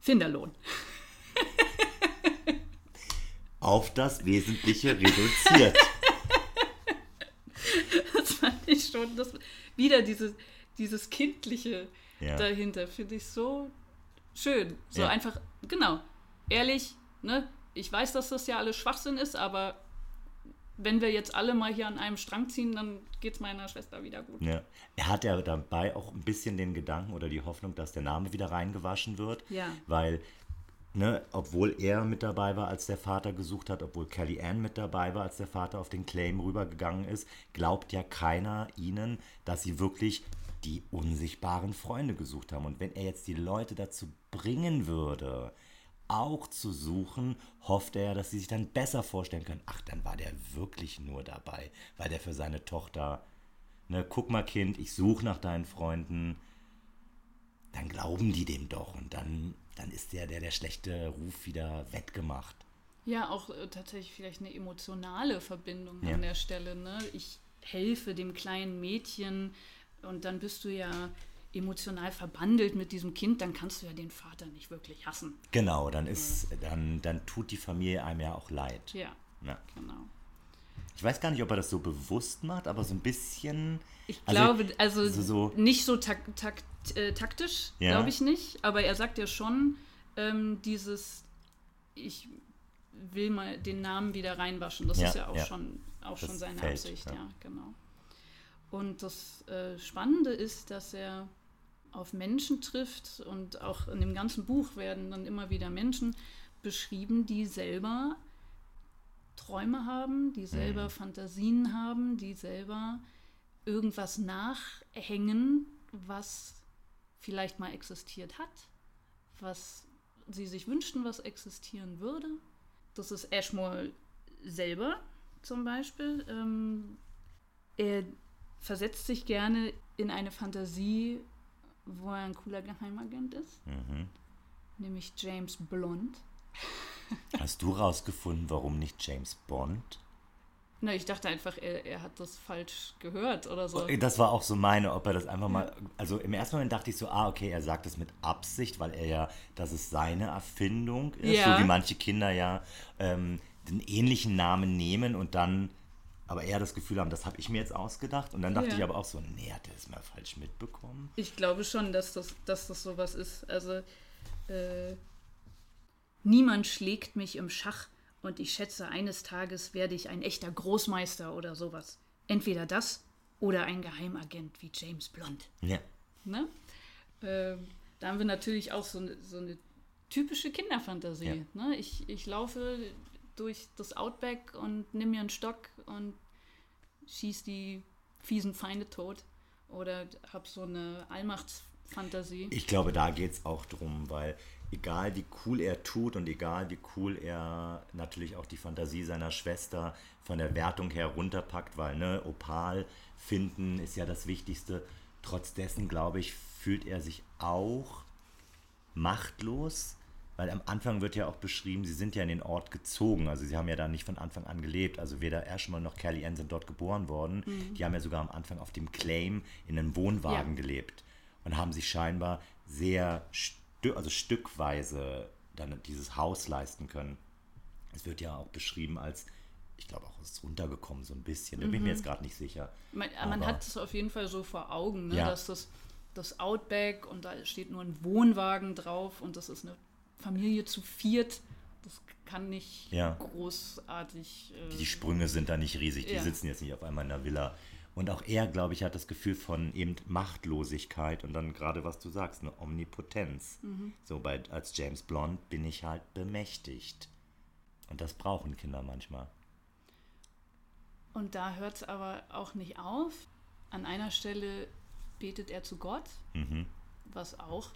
Speaker 1: Finderlohn.
Speaker 2: Auf das Wesentliche reduziert.
Speaker 1: Das fand ich schon, das, wieder dieses, dieses Kindliche
Speaker 2: Ja.
Speaker 1: dahinter, finde ich so schön. So
Speaker 2: Ja.
Speaker 1: einfach, genau, ehrlich, ne? Ich weiß, dass das ja alles Schwachsinn ist, aber wenn wir jetzt alle mal hier an einem Strang ziehen, dann geht es meiner Schwester wieder gut.
Speaker 2: Ja. Er hat ja dabei auch ein bisschen den Gedanken oder die Hoffnung, dass der Name wieder reingewaschen wird.
Speaker 1: Ja.
Speaker 2: Weil, ne, obwohl er mit dabei war, als der Vater gesucht hat, obwohl Kelly Ann mit dabei war, als der Vater auf den Claim rübergegangen ist, glaubt ja keiner ihnen, dass sie wirklich die unsichtbaren Freunde gesucht haben. Und wenn er jetzt die Leute dazu bringen würde, auch zu suchen, hofft er, dass sie sich dann besser vorstellen können. Ach, dann war der wirklich nur dabei, weil der für seine Tochter, ne, guck mal Kind, ich suche nach deinen Freunden, dann glauben die dem doch und dann, dann ist der, der, der schlechte Ruf wieder wettgemacht.
Speaker 1: Ja, auch äh, tatsächlich vielleicht eine emotionale Verbindung
Speaker 2: Ja.
Speaker 1: an der Stelle. Ne? Ich helfe dem kleinen Mädchen und dann bist du ja emotional verbandelt mit diesem Kind, dann kannst du ja den Vater nicht wirklich hassen.
Speaker 2: Genau, dann ist, dann, dann tut die Familie einem ja auch leid.
Speaker 1: Ja,
Speaker 2: Ja.
Speaker 1: genau.
Speaker 2: Ich weiß gar nicht, ob er das so bewusst macht, aber so ein bisschen.
Speaker 1: Ich
Speaker 2: Also,
Speaker 1: glaube, also,
Speaker 2: so- so-
Speaker 1: nicht so tak tak äh, taktisch,
Speaker 2: Ja.
Speaker 1: glaube ich nicht, aber er sagt ja schon ähm, dieses, ich will mal den Namen wieder reinwaschen. Das
Speaker 2: Ja,
Speaker 1: ist ja auch
Speaker 2: ja.
Speaker 1: schon, auch
Speaker 2: Das
Speaker 1: schon seine
Speaker 2: fällt,
Speaker 1: Absicht,
Speaker 2: ja.
Speaker 1: ja. genau. Und das äh, Spannende ist, dass er auf Menschen trifft und auch in dem ganzen Buch werden dann immer wieder Menschen beschrieben, die selber Träume haben, die selber Fantasien haben, die selber irgendwas nachhängen, was vielleicht mal existiert hat, was sie sich wünschten, was existieren würde. Das ist Ashmore selber zum Beispiel. Ähm, er versetzt sich gerne in eine Fantasie, wo er ein cooler Geheimagent ist,
Speaker 2: Mhm.
Speaker 1: nämlich James Blond.
Speaker 2: Hast du rausgefunden, warum nicht James Bond?
Speaker 1: Na, ich dachte einfach, er, er hat das falsch gehört oder so.
Speaker 2: Das war auch so meine, ob er das einfach mal. Also im ersten Moment dachte ich so, ah, okay, er sagt das mit Absicht, weil er ja, dass es seine Erfindung ist,
Speaker 1: Ja.
Speaker 2: so wie manche Kinder ja ähm, den ähnlichen Namen nehmen und dann aber eher das Gefühl haben, das habe ich mir jetzt ausgedacht. Und dann dachte
Speaker 1: Ja.
Speaker 2: ich aber auch so, nee, hat er es mal falsch mitbekommen?
Speaker 1: Ich glaube schon, dass das, dass das sowas ist. Also, äh, niemand schlägt mich im Schach und ich schätze, eines Tages werde ich ein echter Großmeister oder sowas. Entweder das oder ein Geheimagent wie James Blond.
Speaker 2: Ja.
Speaker 1: Ne? Ähm, da haben wir natürlich auch so eine, so eine typische Kinderfantasie. Ne? Ich, ich laufe durch das Outback und nimm mir einen Stock und schieß die fiesen Feinde tot. Oder hab so eine Allmachtsfantasie.
Speaker 2: Ich glaube, da geht es auch drum, weil egal wie cool er tut und egal wie cool er natürlich auch die Fantasie seiner Schwester von der Wertung her runterpackt, weil ne, Opal finden ist ja das Wichtigste. Trotz dessen, glaube ich, fühlt er sich auch machtlos, weil am Anfang wird ja auch beschrieben, sie sind ja in den Ort gezogen, also sie haben ja da nicht von Anfang an gelebt, also weder Ashmore noch Kelly Ann sind dort geboren worden, die haben ja sogar am Anfang auf dem Claim in einem Wohnwagen
Speaker 1: Ja.
Speaker 2: gelebt und haben sich scheinbar sehr stü also stückweise dann dieses Haus leisten können. Es wird ja auch beschrieben als, ich glaube auch, es ist runtergekommen so ein bisschen, da bin ich mir jetzt gerade nicht sicher.
Speaker 1: Man, man hat es auf jeden Fall so vor Augen, ne?
Speaker 2: Ja.
Speaker 1: dass das, das Outback und da steht nur ein Wohnwagen drauf und das ist eine Familie zu viert. Das kann nicht
Speaker 2: Ja.
Speaker 1: großartig. Äh,
Speaker 2: Die Sprünge sind da nicht riesig, die
Speaker 1: Ja.
Speaker 2: sitzen jetzt nicht auf einmal in der Villa. Und auch er, glaube ich, hat das Gefühl von eben Machtlosigkeit und dann gerade, was du sagst, eine Omnipotenz. So bei, als James Blond bin ich halt bemächtigt. Und das brauchen Kinder manchmal.
Speaker 1: Und da hört es aber auch nicht auf. An einer Stelle betet er zu Gott,
Speaker 2: Mhm.
Speaker 1: was auch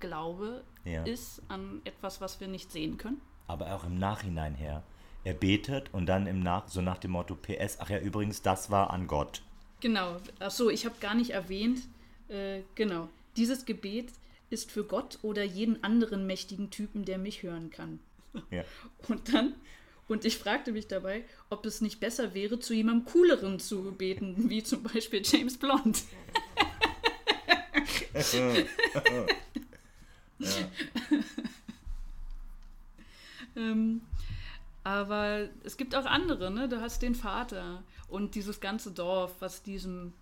Speaker 1: Glaube
Speaker 2: Ja.
Speaker 1: ist an etwas, was wir nicht sehen können.
Speaker 2: Aber auch im Nachhinein her. Er betet und dann im Nach so nach dem Motto PS, ach ja, übrigens, das war an Gott.
Speaker 1: Genau. Achso, ich habe gar nicht erwähnt. Äh, genau. Dieses Gebet ist für Gott oder jeden anderen mächtigen Typen, der mich hören kann.
Speaker 2: Ja.
Speaker 1: Und dann, und ich fragte mich dabei, ob es nicht besser wäre, zu jemandem Cooleren zu beten, wie zum Beispiel James Blond. ähm, aber es gibt auch andere, ne? Du hast den Vater und dieses ganze Dorf, was diesem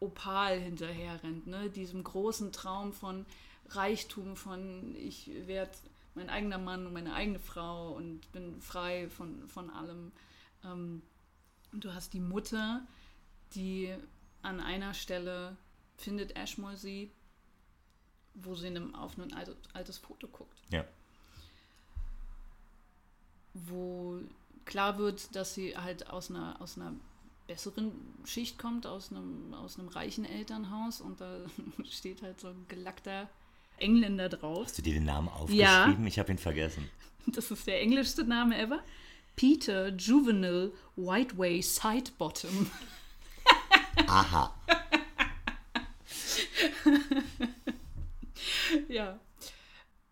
Speaker 1: Opal hinterher rennt, ne? Diesem großen Traum von Reichtum, von ich werde mein eigener Mann und meine eigene Frau und bin frei von, von allem. Ähm, du hast die Mutter, die an einer Stelle findet Ashmore sie, wo sie in einem, auf ein altes, altes Foto guckt
Speaker 2: Ja.
Speaker 1: wo klar wird, dass sie halt aus einer, aus einer besseren Schicht kommt, aus einem, aus einem reichen Elternhaus und da steht halt so ein gelackter Engländer drauf.
Speaker 2: Hast du dir den Namen
Speaker 1: Ja.
Speaker 2: aufgeschrieben? Ich habe ihn vergessen.
Speaker 1: Das ist der englischste Name ever. Peter Juvenile Whiteway Sidebottom.
Speaker 2: Aha.
Speaker 1: ja.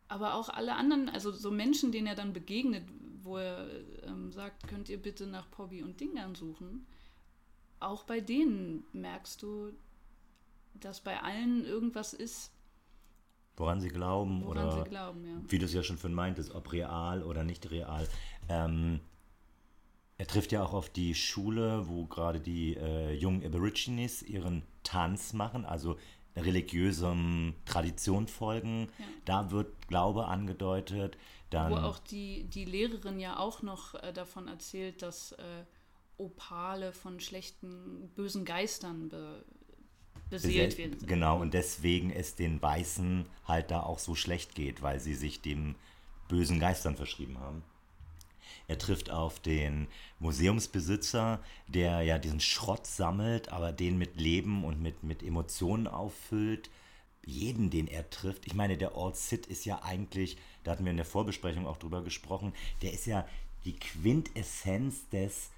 Speaker 1: Aber auch alle anderen, also so Menschen, denen er dann begegnet, wo er ähm, sagt, könnt ihr bitte nach Pobby und Dingern suchen. Auch bei denen merkst du, dass bei allen irgendwas ist,
Speaker 2: Woran sie glauben
Speaker 1: woran
Speaker 2: oder
Speaker 1: sie glauben, ja.
Speaker 2: wie du es ja schon von meintest, ob real oder nicht real. Ähm, er trifft ja auch auf die Schule, wo gerade die äh, jungen Aborigines ihren Tanz machen, also religiösem Tradition folgen.
Speaker 1: Ja.
Speaker 2: Da wird Glaube angedeutet. Dann,
Speaker 1: Wo auch die, die Lehrerin ja auch noch äh, davon erzählt, dass äh, Opale von schlechten, bösen Geistern be, beseelt werden.
Speaker 2: Genau, und deswegen es den Weißen halt da auch so schlecht geht, weil sie sich dem bösen Geistern verschrieben haben. Er trifft auf den Museumsbesitzer, der ja diesen Schrott sammelt, aber den mit Leben und mit, mit Emotionen auffüllt. Jeden, den er trifft. Ich meine, der Old Sid ist ja eigentlich, da hatten wir in der Vorbesprechung auch drüber gesprochen, der ist ja die Quintessenz des,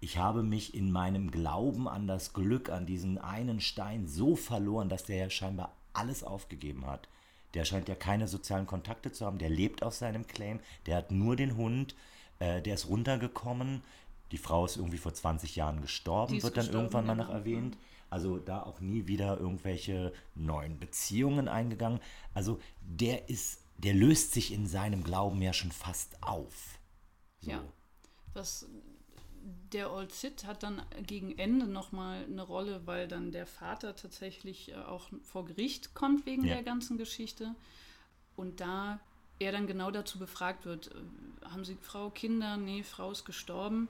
Speaker 2: ich habe mich in meinem Glauben an das Glück, an diesen einen Stein so verloren, dass der ja scheinbar alles aufgegeben hat. Der scheint ja keine sozialen Kontakte zu haben, der lebt auf seinem Claim, der hat nur den Hund, äh, der ist runtergekommen. Die Frau ist irgendwie vor 20 Jahren gestorben, wird dann irgendwann mal noch genau. erwähnt. Also da auch nie wieder irgendwelche neuen Beziehungen eingegangen. Also der ist, der löst sich in seinem Glauben ja schon fast auf.
Speaker 1: So. Ja. Was der Old Sid hat dann gegen Ende nochmal eine Rolle, weil dann der Vater tatsächlich äh, auch vor Gericht kommt wegen ja. der ganzen Geschichte. Und da er dann genau dazu befragt wird, äh, haben Sie Frau Kinder? Nee, Frau ist gestorben.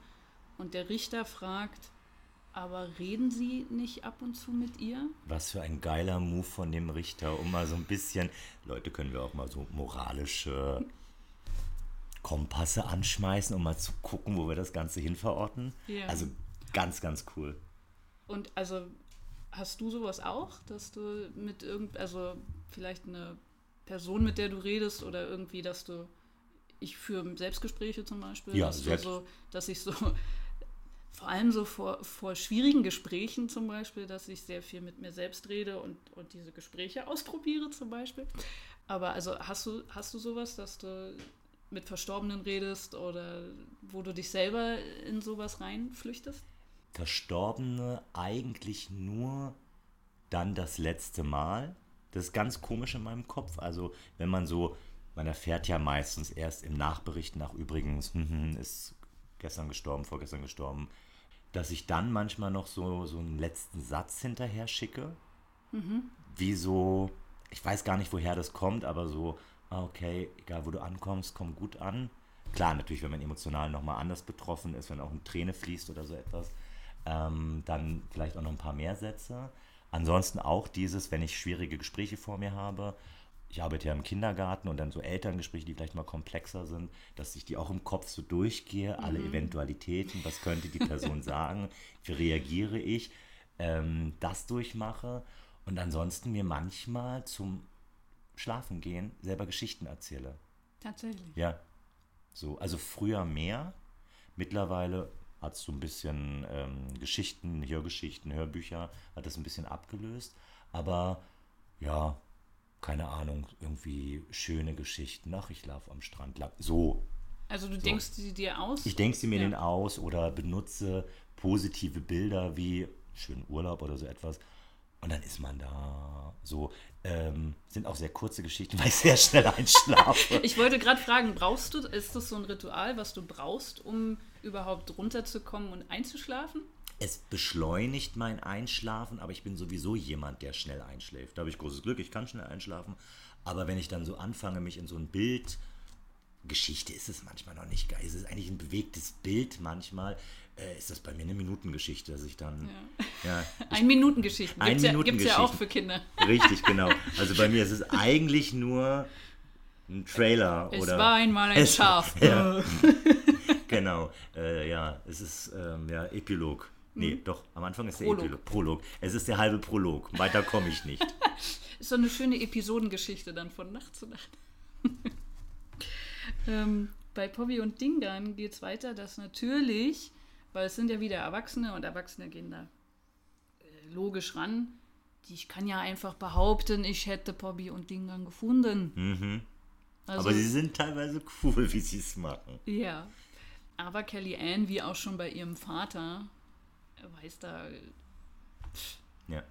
Speaker 1: Und der Richter fragt, aber reden Sie nicht ab und zu mit ihr?
Speaker 2: Was für ein geiler Move von dem Richter, um mal so ein bisschen, Leute, können wir auch mal so moralische Kompasse anschmeißen, um mal zu gucken, wo wir das Ganze hin verorten. Ja. Also ganz, ganz cool.
Speaker 1: Und also hast du sowas auch, dass du mit irgend, also vielleicht eine Person, mit der du redest oder irgendwie, dass du, ich führe Selbstgespräche zum Beispiel, ja, dass, so, dass ich so vor allem so vor, vor schwierigen Gesprächen zum Beispiel, dass ich sehr viel mit mir selbst rede und, und diese Gespräche ausprobiere zum Beispiel. Aber also hast du, hast du sowas, dass du mit Verstorbenen redest oder wo du dich selber in sowas reinflüchtest?
Speaker 2: Verstorbene eigentlich nur dann das letzte Mal. Das ist ganz komisch in meinem Kopf. Also wenn man so, man erfährt ja meistens erst im Nachbericht nach übrigens, hm, hm, ist gestern gestorben, vorgestern gestorben, dass ich dann manchmal noch so, so einen letzten Satz hinterher schicke. Mhm. Wie so, ich weiß gar nicht, woher das kommt, aber so, ah, okay, egal wo du ankommst, komm gut an. Klar, natürlich, wenn man emotional nochmal anders betroffen ist, wenn auch eine Träne fließt oder so etwas, ähm, dann vielleicht auch noch ein paar mehr Sätze. Ansonsten auch dieses, wenn ich schwierige Gespräche vor mir habe, ich arbeite ja im Kindergarten und dann so Elterngespräche, die vielleicht mal komplexer sind, dass ich die auch im Kopf so durchgehe, mhm. alle Eventualitäten, was könnte die Person sagen, wie reagiere ich, ähm, das durchmache und ansonsten mir manchmal zum Schlafen gehen selber Geschichten erzähle.
Speaker 1: Tatsächlich.
Speaker 2: Ja. So, also früher mehr, mittlerweile hat es so ein bisschen ähm, Geschichten, Hörgeschichten, Hörbücher, hat das ein bisschen abgelöst, aber ja, keine Ahnung, irgendwie schöne Geschichten. Ach, ich laufe am Strand. So.
Speaker 1: Also du so. denkst sie dir aus?
Speaker 2: Ich denke sie mir ja. den aus oder benutze positive Bilder wie schönen Urlaub oder so etwas. Und dann ist man da so. Ähm, sind auch sehr kurze Geschichten, weil ich sehr schnell einschlafe.
Speaker 1: ich wollte gerade fragen, brauchst du, ist das so ein Ritual, was du brauchst, um überhaupt runterzukommen und einzuschlafen?
Speaker 2: es beschleunigt mein Einschlafen, aber ich bin sowieso jemand, der schnell einschläft. Da habe ich großes Glück, ich kann schnell einschlafen. Aber wenn ich dann so anfange, mich in so ein Bild, Geschichte ist es manchmal noch nicht geil, es ist eigentlich ein bewegtes Bild manchmal, äh, ist das bei mir eine Minutengeschichte, dass ich dann.
Speaker 1: Ja. ja ein Minutengeschichte. Gibt es ja, ja auch für Kinder.
Speaker 2: Richtig, genau. Also bei mir ist es eigentlich nur ein Trailer.
Speaker 1: Es
Speaker 2: oder
Speaker 1: war einmal ein es, Schaf. Ja.
Speaker 2: Genau. Äh, ja, es ist ähm, ja Epilog. Nee, mhm. doch, am Anfang ist der Prolog. Epilog. Prolog. Es ist der halbe Prolog. Weiter komme ich nicht.
Speaker 1: ist so eine schöne Episodengeschichte dann von Nacht zu Nacht. ähm, bei Poppy und Dingan geht es weiter, dass natürlich, weil es sind ja wieder Erwachsene und Erwachsene gehen da äh, logisch ran, die, ich kann ja einfach behaupten, ich hätte Poppy und Dingan gefunden.
Speaker 2: Mhm. Also, Aber sie sind teilweise cool, wie sie es machen.
Speaker 1: Ja. Aber Kelly Ann, wie auch schon bei ihrem Vater, weiß da.
Speaker 2: Pff, ja.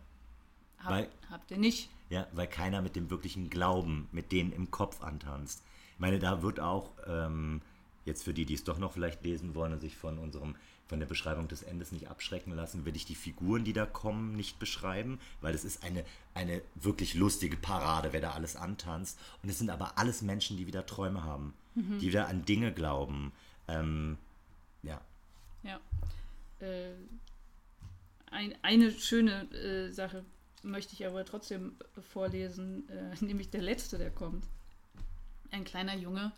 Speaker 1: Hab, weil, habt ihr nicht.
Speaker 2: Ja, weil keiner mit dem wirklichen Glauben, mit denen im Kopf antanzt. Ich meine, da wird auch, ähm, jetzt für die, die es doch noch vielleicht lesen wollen und sich von unserem von der Beschreibung des Endes nicht abschrecken lassen, will ich die Figuren, die da kommen, nicht beschreiben, weil es ist eine, eine wirklich lustige Parade, wer da alles antanzt. Und es sind aber alles Menschen, die wieder Träume haben, mhm. die wieder an Dinge glauben. Ähm, ja.
Speaker 1: Ja. Äh, ein, eine schöne äh, Sache möchte ich aber trotzdem vorlesen, äh, nämlich der letzte, der kommt. Ein kleiner Junge,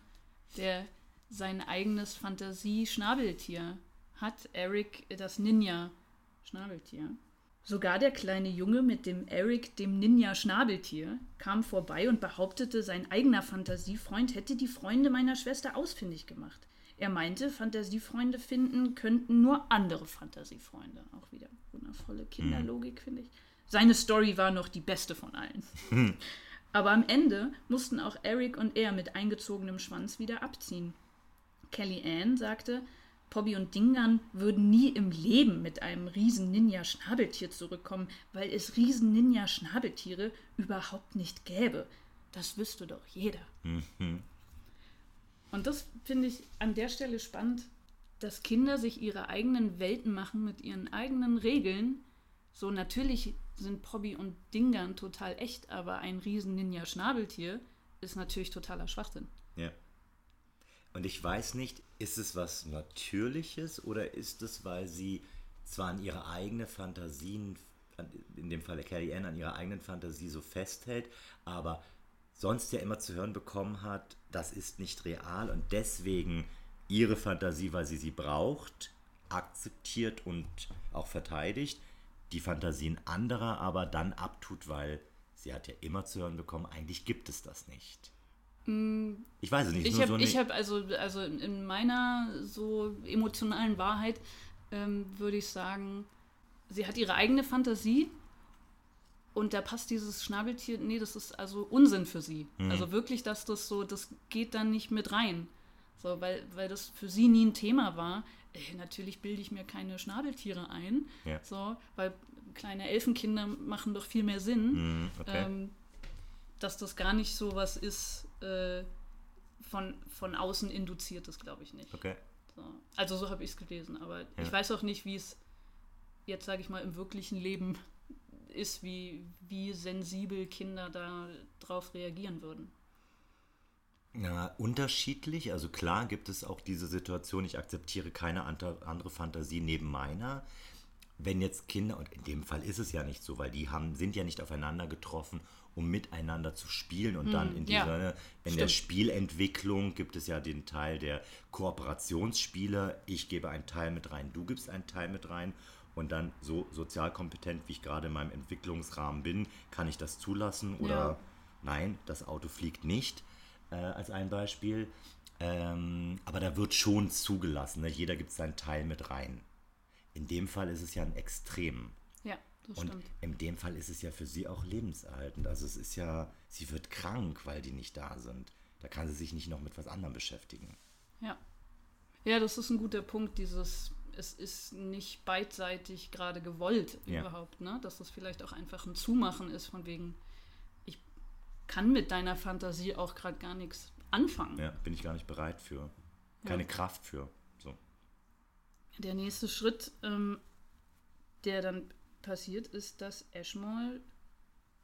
Speaker 1: der sein eigenes Fantasie-Schnabeltier. Hat Eric das Ninja-Schnabeltier. Sogar der kleine Junge mit dem Eric, dem Ninja-Schnabeltier, kam vorbei und behauptete, sein eigener Fantasiefreund hätte die Freunde meiner Schwester ausfindig gemacht. Er meinte, Fantasiefreunde finden könnten nur andere Fantasiefreunde. Auch wieder wundervolle Kinderlogik, finde ich. Seine Story war noch die beste von allen. Aber am Ende mussten auch Eric und er mit eingezogenem Schwanz wieder abziehen. Kelly Ann sagte, Poppy und Dingan würden nie im Leben mit einem riesen Ninja-Schnabeltier zurückkommen, weil es riesen Ninja-Schnabeltiere überhaupt nicht gäbe. Das wüsste doch jeder. Und das finde ich an der Stelle spannend, dass Kinder sich ihre eigenen Welten machen mit ihren eigenen Regeln. So natürlich sind Poppy und Dingan total echt, aber ein riesen Ninja-Schnabeltier ist natürlich totaler Schwachsinn.
Speaker 2: Ja. Und ich weiß nicht, ist es was Natürliches oder ist es, weil sie zwar an ihre eigene Fantasien, in dem Fall Carrie Ann, an ihrer eigenen Fantasie so festhält, aber sonst ja immer zu hören bekommen hat, das ist nicht real und deswegen ihre Fantasie, weil sie sie braucht, akzeptiert und auch verteidigt, die Fantasien anderer aber dann abtut, weil sie hat ja immer zu hören bekommen, eigentlich gibt es das nicht. Ich weiß es nicht.
Speaker 1: Ich habe so hab also, also in meiner so emotionalen Wahrheit ähm, würde ich sagen, sie hat ihre eigene Fantasie und da passt dieses Schnabeltier, nee, das ist also Unsinn für sie. Mhm. Also wirklich, dass das so, das geht dann nicht mit rein. So, weil, weil das für sie nie ein Thema war. Äh, natürlich bilde ich mir keine Schnabeltiere ein. Ja. So, weil kleine Elfenkinder machen doch viel mehr Sinn. Mhm, okay. ähm, dass das gar nicht so was ist, äh, von, von außen induziert ist, glaube ich nicht.
Speaker 2: Okay.
Speaker 1: So. Also so habe ich es gelesen, aber ja. ich weiß auch nicht, wie es jetzt, sage ich mal, im wirklichen Leben ist, wie, wie sensibel Kinder da drauf reagieren würden.
Speaker 2: Ja, unterschiedlich. Also klar gibt es auch diese Situation, ich akzeptiere keine andere Fantasie neben meiner. Wenn jetzt Kinder, und in dem Fall ist es ja nicht so, weil die haben, sind ja nicht aufeinander getroffen um miteinander zu spielen. Und dann hm, in dieser, ja, in der Spielentwicklung gibt es ja den Teil der Kooperationsspiele. Ich gebe einen Teil mit rein, du gibst einen Teil mit rein. Und dann so sozial kompetent, wie ich gerade in meinem Entwicklungsrahmen bin, kann ich das zulassen oder ja. nein, das Auto fliegt nicht, äh, als ein Beispiel. Ähm, aber da wird schon zugelassen. Ne? Jeder gibt seinen Teil mit rein. In dem Fall ist es ja ein Extrem.
Speaker 1: Ja. Das
Speaker 2: und
Speaker 1: stimmt.
Speaker 2: in dem Fall ist es ja für sie auch lebenserhaltend. Also es ist ja, sie wird krank, weil die nicht da sind. Da kann sie sich nicht noch mit was anderem beschäftigen.
Speaker 1: Ja. Ja, das ist ein guter Punkt, dieses, es ist nicht beidseitig gerade gewollt ja. überhaupt, ne? Dass das vielleicht auch einfach ein Zumachen ist, von wegen, ich kann mit deiner Fantasie auch gerade gar nichts anfangen.
Speaker 2: Ja, bin ich gar nicht bereit für. Keine ja. Kraft für. So.
Speaker 1: Der nächste Schritt, ähm, der dann passiert ist, dass Ashmole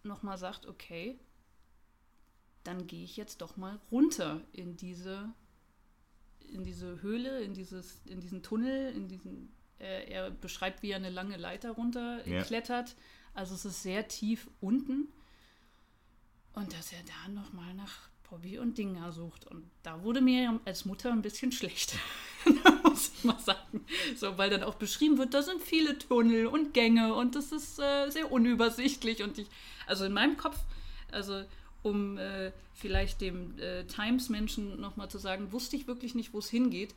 Speaker 1: nochmal sagt, okay, dann gehe ich jetzt doch mal runter in diese, in diese Höhle, in, dieses, in diesen Tunnel, in diesen, äh, er beschreibt, wie er eine lange Leiter runterklettert. Ja. Also es ist sehr tief unten. Und dass er da nochmal nach Bobby und Dinger sucht. Und da wurde mir als Mutter ein bisschen schlecht. muss ich mal sagen. So, weil dann auch beschrieben wird, da sind viele Tunnel und Gänge und das ist äh, sehr unübersichtlich. Und ich, also in meinem Kopf, also um äh, vielleicht dem äh, Times-Menschen nochmal zu sagen, wusste ich wirklich nicht, wo es hingeht.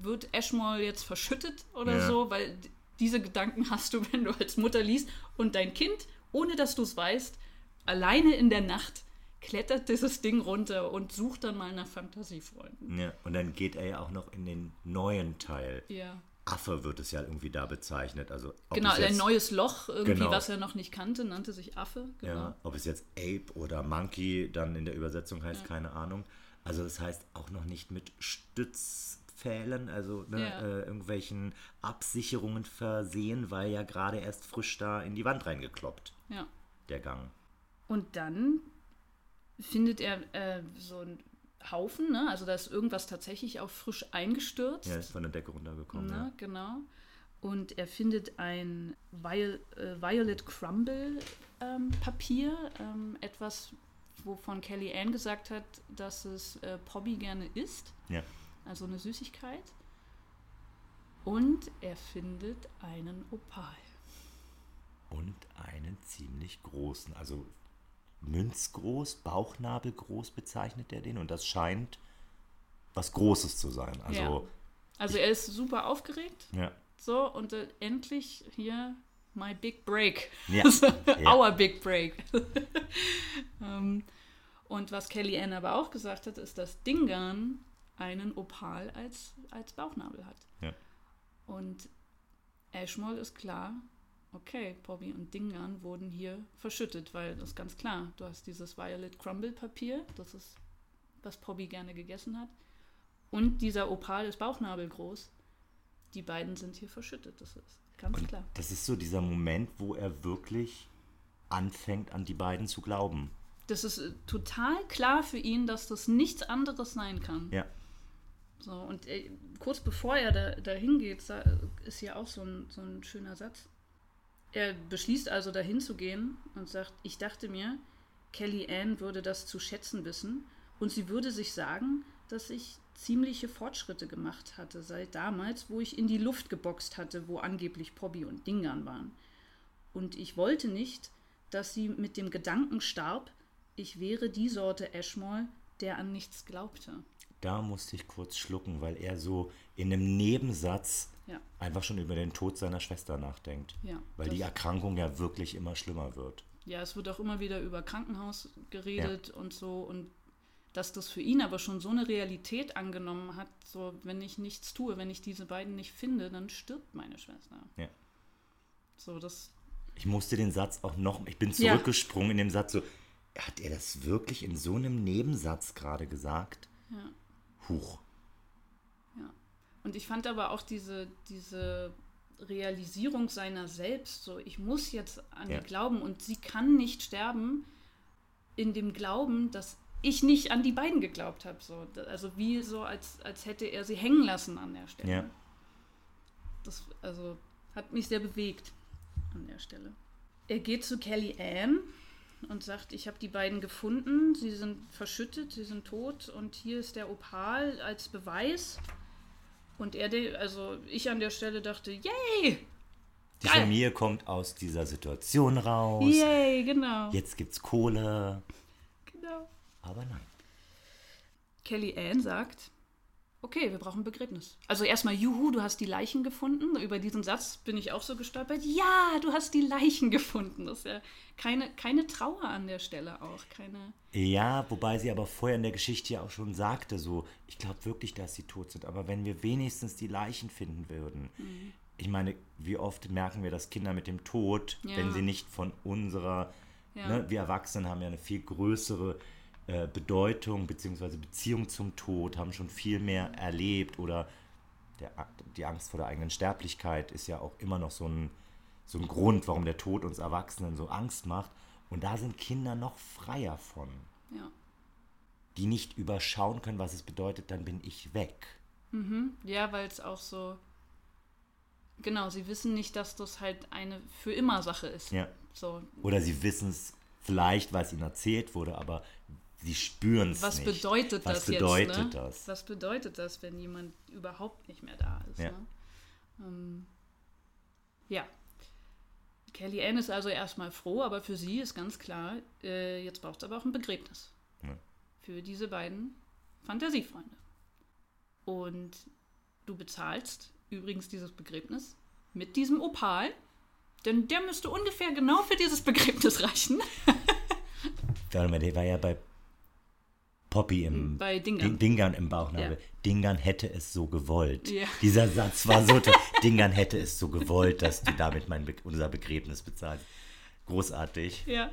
Speaker 1: Wird Ashmore jetzt verschüttet oder ja. so? Weil diese Gedanken hast du, wenn du als Mutter liest und dein Kind, ohne dass du es weißt, alleine in der Nacht klettert dieses Ding runter und sucht dann mal nach Fantasiefreunden.
Speaker 2: Ja, und dann geht er ja auch noch in den neuen Teil.
Speaker 1: Ja.
Speaker 2: Affe wird es ja irgendwie da bezeichnet. Also,
Speaker 1: genau, ein neues Loch, irgendwie, genau. was er noch nicht kannte, nannte sich Affe.
Speaker 2: Genau. Ja, ob es jetzt Ape oder Monkey dann in der Übersetzung heißt, ja. keine Ahnung. Also das heißt auch noch nicht mit Stützpfählen, also ne, ja. äh, irgendwelchen Absicherungen versehen, weil ja gerade erst frisch da in die Wand reingekloppt.
Speaker 1: Ja.
Speaker 2: Der Gang.
Speaker 1: Und dann findet er äh, so einen Haufen, ne? also da ist irgendwas tatsächlich auch frisch eingestürzt.
Speaker 2: Ja, ist von der Decke runtergekommen. Ne?
Speaker 1: Ja. Genau. Und er findet ein Viol äh, Violet Crumble ähm, Papier, ähm, etwas, wovon Kelly Ann gesagt hat, dass es äh, Pobby gerne isst.
Speaker 2: Ja.
Speaker 1: also eine Süßigkeit. Und er findet einen Opal.
Speaker 2: Und einen ziemlich großen, also münzgroß, bauchnabelgroß bezeichnet er den. Und das scheint was Großes zu sein. Also,
Speaker 1: Ja. Also er ist super aufgeregt.
Speaker 2: ja.
Speaker 1: So, und äh, endlich hier my big break.
Speaker 2: Ja.
Speaker 1: Our big break. ähm, und was Kelly Ann aber auch gesagt hat, ist, dass Dingan einen Opal als, als Bauchnabel hat.
Speaker 2: Ja.
Speaker 1: Und Ashmole ist klar, okay, Bobby und Dingan wurden hier verschüttet, weil das ist ganz klar, du hast dieses Violet Crumble Papier, das ist, was Bobby gerne gegessen hat. Und dieser Opal ist bauchnabelgroß. Die beiden sind hier verschüttet, das ist ganz
Speaker 2: Und
Speaker 1: klar.
Speaker 2: das ist so dieser Moment, wo er wirklich anfängt, an die beiden zu glauben.
Speaker 1: Das ist äh, total klar für ihn, dass das nichts anderes sein kann.
Speaker 2: Ja.
Speaker 1: So, und äh, kurz bevor er da, dahin geht, sa- ist hier auch so ein, so ein schöner Satz. Er beschließt also dahin zu gehen und sagt, ich dachte mir, Kelly Ann würde das zu schätzen wissen und sie würde sich sagen, dass ich ziemliche Fortschritte gemacht hatte seit damals, wo ich in die Luft geboxt hatte, wo angeblich Pobby und Dingan waren. Und ich wollte nicht, dass sie mit dem Gedanken starb, ich wäre die Sorte Ashmole, der an nichts glaubte.
Speaker 2: Da musste ich kurz schlucken, weil er so in einem Nebensatz
Speaker 1: Ja.
Speaker 2: einfach schon über den Tod seiner Schwester nachdenkt.
Speaker 1: Ja,
Speaker 2: weil die Erkrankung ja wirklich immer schlimmer wird.
Speaker 1: Ja, es wird auch immer wieder über Krankenhaus geredet und so und dass das für ihn aber schon so eine Realität angenommen hat, so wenn ich nichts tue, wenn ich diese beiden nicht finde, dann stirbt meine Schwester.
Speaker 2: Ja.
Speaker 1: So, das,
Speaker 2: Ich musste den Satz auch noch, ich bin
Speaker 1: Ja.
Speaker 2: zurückgesprungen in dem Satz so, hat er das wirklich in so einem Nebensatz gerade gesagt?
Speaker 1: ja,
Speaker 2: Huch.
Speaker 1: Und ich fand aber auch diese, diese Realisierung seiner selbst, so ich muss jetzt an
Speaker 2: Ja.
Speaker 1: die glauben und sie kann nicht sterben in dem Glauben, dass ich nicht an die beiden geglaubt habe. So. Also wie so, als, als hätte er sie hängen lassen an der Stelle.
Speaker 2: Ja.
Speaker 1: Das also, hat mich sehr bewegt an der Stelle. Er geht zu Kelly Ann und sagt, ich habe die beiden gefunden, sie sind verschüttet, sie sind tot und hier ist der Opal als Beweis. Und er, also ich an der Stelle dachte, yay,
Speaker 2: Die
Speaker 1: Geil.
Speaker 2: Familie kommt aus dieser Situation raus.
Speaker 1: yay, genau.
Speaker 2: Jetzt gibt's Kohle.
Speaker 1: genau.
Speaker 2: Aber nein.
Speaker 1: Kelly Ann sagt, okay, wir brauchen ein Begräbnis. Also erstmal, juhu, du hast die Leichen gefunden. Über diesen Satz bin ich auch so gestolpert. Ja, du hast die Leichen gefunden. Das ist ja keine, keine Trauer an der Stelle auch. Keine.
Speaker 2: Ja, wobei sie aber vorher in der Geschichte ja auch schon sagte, so, ich glaube wirklich, dass sie tot sind, aber wenn wir wenigstens die Leichen finden würden.
Speaker 1: Mhm.
Speaker 2: Ich meine, wie oft merken wir, dass Kinder mit dem Tod,
Speaker 1: Ja.
Speaker 2: wenn sie nicht von unserer,
Speaker 1: Ja.
Speaker 2: ne, wir Erwachsenen haben ja eine viel größere äh, Bedeutung bzw. Beziehung zum Tod, haben schon viel mehr erlebt oder der, die Angst vor der eigenen Sterblichkeit ist ja auch immer noch so ein, so ein Grund, warum der Tod uns Erwachsenen so Angst macht. Und da sind Kinder noch freier von
Speaker 1: Ja.
Speaker 2: die nicht überschauen können, was es bedeutet, dann bin ich weg.
Speaker 1: Ja, weil es auch so. Genau, sie wissen nicht, dass das halt eine für immer Sache ist.
Speaker 2: Ja.
Speaker 1: So,
Speaker 2: Oder sie wissen es vielleicht, weil es ihnen erzählt wurde, aber sie spüren es
Speaker 1: was
Speaker 2: nicht.
Speaker 1: bedeutet
Speaker 2: was
Speaker 1: das
Speaker 2: bedeutet
Speaker 1: jetzt? Ne?
Speaker 2: das?
Speaker 1: Was bedeutet das, wenn jemand überhaupt nicht mehr da ist?
Speaker 2: Ja.
Speaker 1: Ne? Ähm, ja. Kelly Ann ist also erstmal froh, aber für sie ist ganz klar, äh, jetzt braucht es aber auch ein Begräbnis.
Speaker 2: Ja.
Speaker 1: Für diese beiden Fantasiefreunde. Und du bezahlst übrigens dieses Begräbnis mit diesem Opal, denn der müsste ungefähr genau für dieses Begräbnis reichen.
Speaker 2: Warte mal, der war ja bei Poppy im
Speaker 1: Bei Dingern.
Speaker 2: Ding- Dingern im Bauchnabel.
Speaker 1: Ja.
Speaker 2: Dingern hätte es so gewollt.
Speaker 1: Ja.
Speaker 2: Dieser Satz war so toll. Dingern hätte es so gewollt, dass du damit mein Be unser Begräbnis bezahlst. Großartig.
Speaker 1: Ja.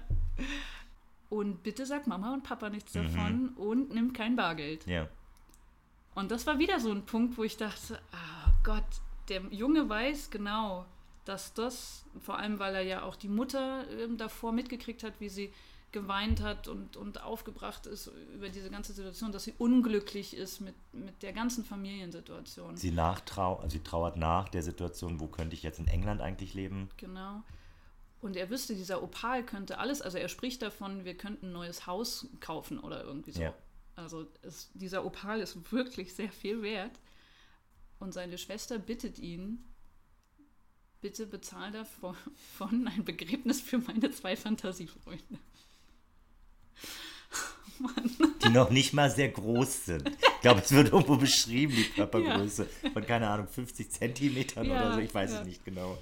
Speaker 1: Und bitte sag Mama und Papa nichts davon und nimm kein Bargeld.
Speaker 2: Ja.
Speaker 1: Und das war wieder so ein Punkt, wo ich dachte, ah Gott, der Junge weiß genau, dass das, vor allem weil er ja auch die Mutter ähm, davor mitgekriegt hat, wie sie geweint hat und, und aufgebracht ist über diese ganze Situation, dass sie unglücklich ist mit, mit der ganzen Familiensituation.
Speaker 2: Sie nachtrau also sie trauert nach der Situation, wo könnte ich jetzt in England eigentlich leben?
Speaker 1: Genau. Und er wüsste, dieser Opal könnte alles, also er spricht davon, wir könnten ein neues Haus kaufen oder irgendwie so.
Speaker 2: Ja.
Speaker 1: Also es, dieser Opal ist wirklich sehr viel wert. Und seine Schwester bittet ihn, bitte bezahl davon ein Begräbnis für meine zwei Fantasiefreunde.
Speaker 2: Die noch nicht mal sehr groß sind. Ich glaube, es wird irgendwo beschrieben, die Körpergröße ja. von, keine Ahnung, 50 Zentimetern ja, oder so. Ich weiß ja. es nicht genau.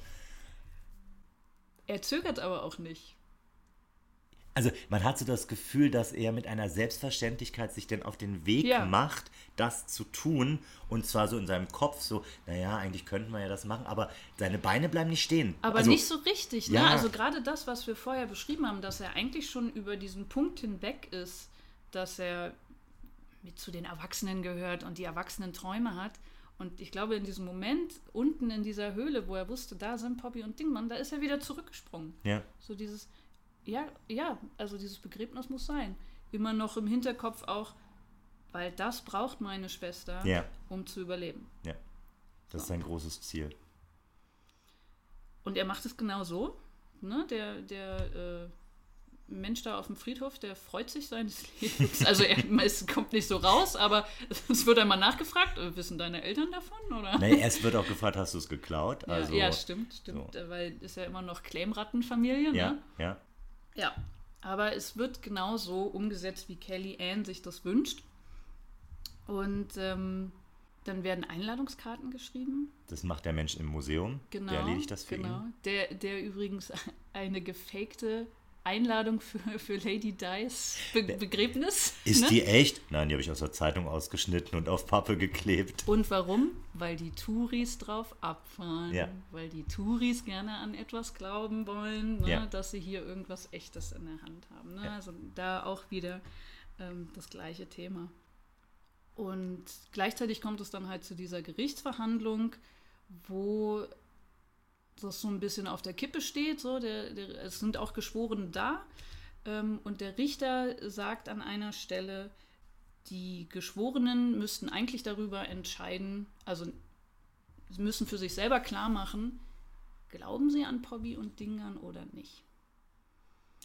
Speaker 1: Er zögert aber auch nicht.
Speaker 2: Also man hat so das Gefühl, dass er mit einer Selbstverständlichkeit sich denn auf den Weg ja. macht, das zu tun. Und zwar so in seinem Kopf so, naja, eigentlich könnten wir ja das machen, aber seine Beine bleiben nicht stehen.
Speaker 1: Aber also, nicht so richtig, ne? Ja. Also gerade das, was wir vorher beschrieben haben, dass er eigentlich schon über diesen Punkt hinweg ist, dass er mit zu den Erwachsenen gehört und die Erwachsenen Träume hat. Und ich glaube, in diesem Moment unten in dieser Höhle, wo er wusste, da sind Poppy und Dingmann, da ist er wieder zurückgesprungen.
Speaker 2: Ja.
Speaker 1: So dieses, ja, ja, also dieses Begräbnis muss sein. Immer noch im Hinterkopf auch, weil das braucht meine Schwester,
Speaker 2: ja.
Speaker 1: um zu überleben.
Speaker 2: Ja, das so. ist sein großes Ziel.
Speaker 1: Und er macht es genau so. Ne? Der, der äh, Mensch da auf dem Friedhof, der freut sich seines Lebens. Also er es kommt nicht so raus, aber es wird einmal nachgefragt, äh, wissen deine Eltern davon? Oder?
Speaker 2: Nee, es wird auch gefragt, hast du es geklaut?
Speaker 1: Also, ja, ja, stimmt, stimmt. So. Weil ist ja immer noch Claimrattenfamilie,
Speaker 2: ja,
Speaker 1: ne?
Speaker 2: Ja,
Speaker 1: ja. Aber es wird genau so umgesetzt, wie Kelly Ann sich das wünscht. Und ähm, dann werden Einladungskarten geschrieben.
Speaker 2: Das macht der Mensch im Museum.
Speaker 1: Genau.
Speaker 2: Der erledigt das für genau. ihn.
Speaker 1: Der, der übrigens eine gefakte Einladung für, für Lady Dice Be Begräbnis.
Speaker 2: Ist ne? die echt? Nein, die habe ich aus der Zeitung ausgeschnitten und auf Pappe geklebt.
Speaker 1: Und warum? Weil die Touris drauf abfahren.
Speaker 2: Ja.
Speaker 1: Weil die Touris gerne an etwas glauben wollen, ne?
Speaker 2: ja.
Speaker 1: dass sie hier irgendwas Echtes in der Hand haben. Ne? Ja. Also da auch wieder ähm, das gleiche Thema. Und gleichzeitig kommt es dann halt zu dieser Gerichtsverhandlung, wo das so ein bisschen auf der Kippe steht. So, der, der, es sind auch Geschworene da. Ähm, und der Richter sagt an einer Stelle, die Geschworenen müssten eigentlich darüber entscheiden, also sie müssen für sich selber klar machen, glauben sie an Pobby und Dingern oder nicht.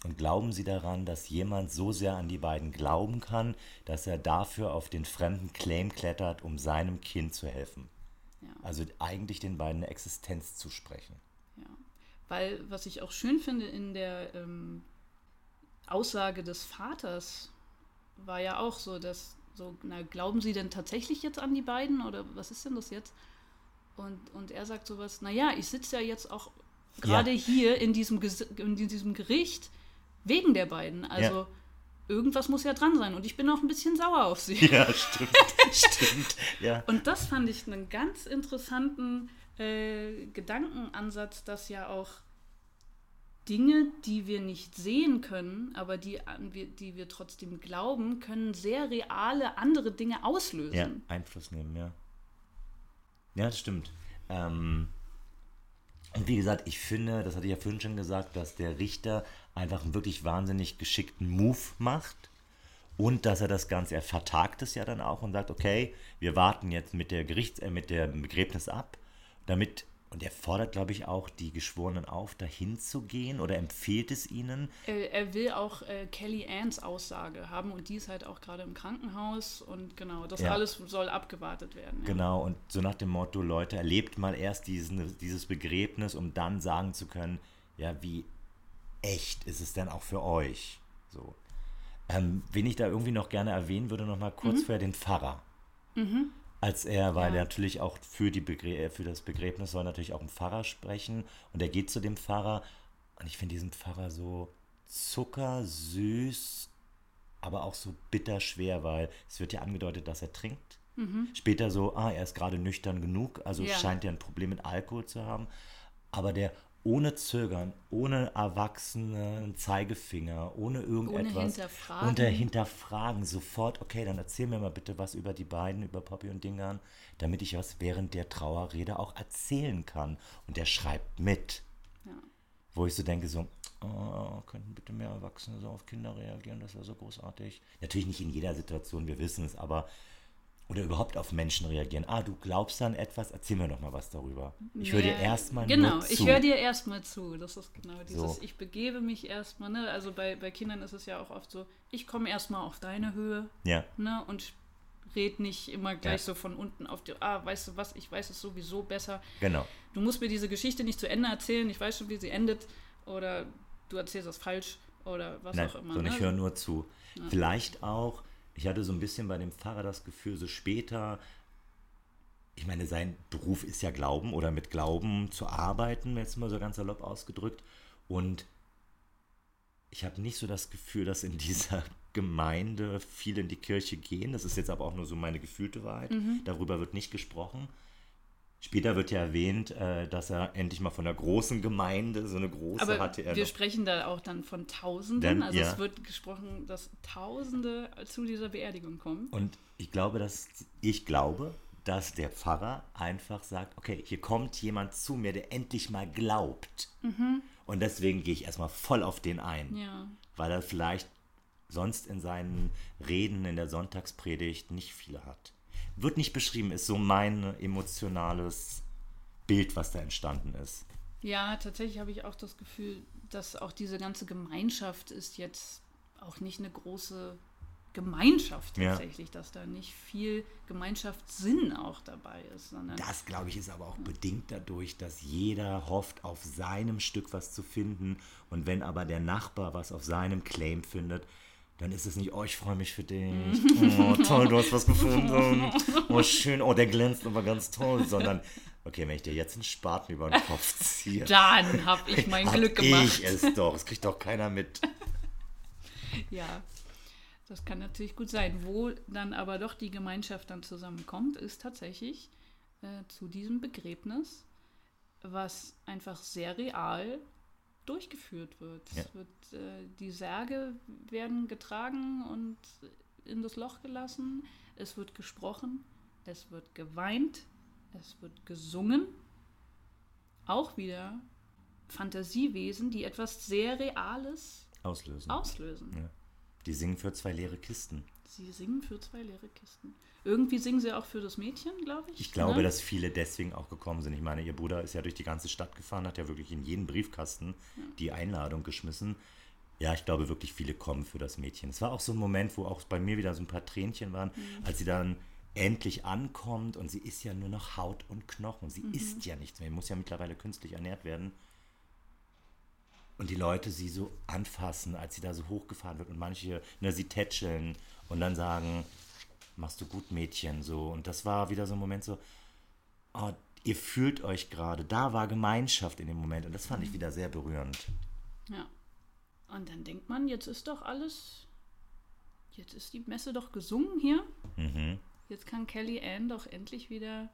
Speaker 2: Und glauben Sie daran, dass jemand so sehr an die beiden glauben kann, dass er dafür auf den fremden Claim klettert, um seinem Kind zu helfen? Also eigentlich den beiden eine Existenz zu sprechen.
Speaker 1: Ja. Weil, was ich auch schön finde in der ähm, Aussage des Vaters, war ja auch so, dass so, na, glauben Sie denn tatsächlich jetzt an die beiden oder was ist denn das jetzt? Und, und er sagt sowas, naja, ich sitze ja jetzt auch gerade ja. hier in diesem, in diesem Gericht wegen der beiden. Also ja irgendwas muss ja dran sein. Und ich bin auch ein bisschen sauer auf sie.
Speaker 2: Ja, stimmt. stimmt. Ja.
Speaker 1: Und das fand ich einen ganz interessanten äh, Gedankenansatz, dass ja auch Dinge, die wir nicht sehen können, aber die, die wir trotzdem glauben, können sehr reale andere Dinge auslösen.
Speaker 2: Ja, Einfluss nehmen, ja. Ja, das stimmt. Ähm, und wie gesagt, ich finde, das hatte ich ja vorhin schon gesagt, dass der Richter einfach einen wirklich wahnsinnig geschickten Move macht. Und dass er das Ganze, er vertagt es ja dann auch und sagt, okay, wir warten jetzt mit der Gerichts, äh, mit der Begräbnis ab, damit, und er fordert, glaube ich, auch die Geschworenen auf, dahin zu gehen oder empfiehlt es ihnen.
Speaker 1: Er, er will auch äh, Kelly Anns Aussage haben und die ist halt auch gerade im Krankenhaus und genau, das ja. alles soll abgewartet werden.
Speaker 2: Ja. Genau, und so nach dem Motto, Leute, erlebt mal erst diesen, dieses Begräbnis, um dann sagen zu können, ja, wie echt ist es denn auch für euch? So. Ähm, wen ich da irgendwie noch gerne erwähnen würde, noch mal kurz mhm. für den Pfarrer. Mhm. Als er, weil ja. er natürlich auch für, die Begrä für das Begräbnis soll natürlich auch ein Pfarrer sprechen und er geht zu dem Pfarrer und ich finde diesen Pfarrer so zuckersüß, aber auch so bitterschwer, weil es wird ja angedeutet, dass er trinkt. Mhm. Später so, ah, er ist gerade nüchtern genug, also ja. scheint er ein Problem mit Alkohol zu haben. Aber der ohne Zögern, ohne erwachsenen Zeigefinger, ohne irgendetwas. Ohne
Speaker 1: hinterfragen.
Speaker 2: Unter hinterfragen, sofort, okay, dann erzähl mir mal bitte was über die beiden, über Poppy und Dingern, damit ich was während der Trauerrede auch erzählen kann. Und der schreibt mit. Ja. Wo ich so denke, so, oh, könnten bitte mehr Erwachsene so auf Kinder reagieren, das wäre so großartig. Natürlich nicht in jeder Situation, wir wissen es, aber oder überhaupt auf Menschen reagieren. Ah, du glaubst an etwas, erzähl mir doch mal was darüber. Ich höre
Speaker 1: Ja,
Speaker 2: dir erstmal
Speaker 1: Genau,
Speaker 2: zu.
Speaker 1: ich höre dir erstmal zu. Das ist genau dieses,
Speaker 2: So.
Speaker 1: ich begebe mich erstmal, ne? Also bei, bei Kindern ist es ja auch oft so, ich komme erstmal auf deine Höhe,
Speaker 2: Ja,
Speaker 1: ne? Und red nicht immer gleich
Speaker 2: Ja.
Speaker 1: so von unten auf die, ah, weißt du was, ich weiß es sowieso besser.
Speaker 2: genau.
Speaker 1: Du musst mir diese Geschichte nicht zu Ende erzählen, ich weiß schon, wie sie endet. Oder du erzählst das falsch oder was
Speaker 2: Nein,
Speaker 1: auch immer.
Speaker 2: sondern
Speaker 1: ne?
Speaker 2: ich höre nur zu. Vielleicht auch, ich hatte so ein bisschen bei dem Pfarrer das Gefühl, so später, ich meine, sein Beruf ist ja Glauben oder mit Glauben zu arbeiten, jetzt mal so ganz salopp ausgedrückt. Und ich habe nicht so das Gefühl, dass in dieser Gemeinde viele in die Kirche gehen. Das ist jetzt aber auch nur so meine gefühlte Wahrheit.
Speaker 1: Mhm.
Speaker 2: Darüber wird nicht gesprochen. Später wird ja erwähnt, äh, dass er endlich mal von der großen Gemeinde, so eine große
Speaker 1: Aber
Speaker 2: hatte er
Speaker 1: wir
Speaker 2: noch.
Speaker 1: sprechen da auch dann von Tausenden.
Speaker 2: Dann,
Speaker 1: also
Speaker 2: ja.
Speaker 1: es wird gesprochen, dass Tausende zu dieser Beerdigung kommen.
Speaker 2: Und ich glaube, dass ich glaube, dass der Pfarrer einfach sagt, okay, hier kommt jemand zu mir, der endlich mal glaubt. Und deswegen gehe ich erstmal voll auf den ein,
Speaker 1: Ja.
Speaker 2: weil er vielleicht sonst in seinen Reden in der Sonntagspredigt nicht viele hat. Wird nicht beschrieben, ist so mein emotionales Bild, was da entstanden ist.
Speaker 1: Ja, tatsächlich habe ich auch das Gefühl, dass auch diese ganze Gemeinschaft ist jetzt auch nicht eine große Gemeinschaft
Speaker 2: Ja.
Speaker 1: tatsächlich, dass da nicht viel Gemeinschaftssinn auch dabei ist,
Speaker 2: Das, glaube ich, ist aber auch bedingt dadurch, dass jeder hofft, auf seinem Stück was zu finden. Und wenn aber der Nachbar was auf seinem Claim findet, dann ist es nicht, oh, ich freue mich für dich. Oh, toll, du hast was gefunden. Oh, schön, oh, der glänzt aber ganz toll. Sondern, okay, wenn ich dir jetzt einen Spaten über den Kopf ziehe,
Speaker 1: dann habe ich mein
Speaker 2: hab
Speaker 1: Glück gemacht.
Speaker 2: ich es doch. Das kriegt doch keiner mit.
Speaker 1: Ja, das kann natürlich gut sein. Wo dann aber doch die Gemeinschaft dann zusammenkommt, ist tatsächlich äh, zu diesem Begräbnis, was einfach sehr real durchgeführt wird.
Speaker 2: Ja.
Speaker 1: Wird äh, die Särge werden getragen und in das Loch gelassen. Es wird gesprochen, es wird geweint, es wird gesungen. Auch wieder Fantasiewesen, die etwas sehr Reales
Speaker 2: Auslösen.
Speaker 1: auslösen.
Speaker 2: Ja. Die singen für zwei leere Kisten.
Speaker 1: Sie singen für zwei leere Kisten. Irgendwie singen sie auch für das Mädchen, glaube ich.
Speaker 2: Ich glaube,
Speaker 1: ne?
Speaker 2: dass viele deswegen auch gekommen sind. Ich meine, ihr Bruder ist ja durch die ganze Stadt gefahren, hat ja wirklich in jeden Briefkasten die Einladung geschmissen. Ja, ich glaube wirklich, viele kommen für das Mädchen. Es war auch so ein Moment, wo auch bei mir wieder so ein paar Tränchen waren,
Speaker 1: Mhm.
Speaker 2: als sie dann endlich ankommt und sie ist ja nur noch Haut und Knochen. Sie
Speaker 1: Mhm.
Speaker 2: isst ja nichts mehr. Sie muss ja mittlerweile künstlich ernährt werden. Und die Leute sie so anfassen, als sie da so hochgefahren wird und manche ne, sie tätscheln und dann sagen, machst du gut, Mädchen, so. Und das war wieder so ein Moment so, oh, ihr fühlt euch gerade. Da war Gemeinschaft in dem Moment und das fand ich wieder sehr berührend.
Speaker 1: Ja. Und dann denkt man, jetzt ist doch alles. Jetzt ist die Messe doch gesungen hier.
Speaker 2: Mhm.
Speaker 1: Jetzt kann Kelly Ann doch endlich wieder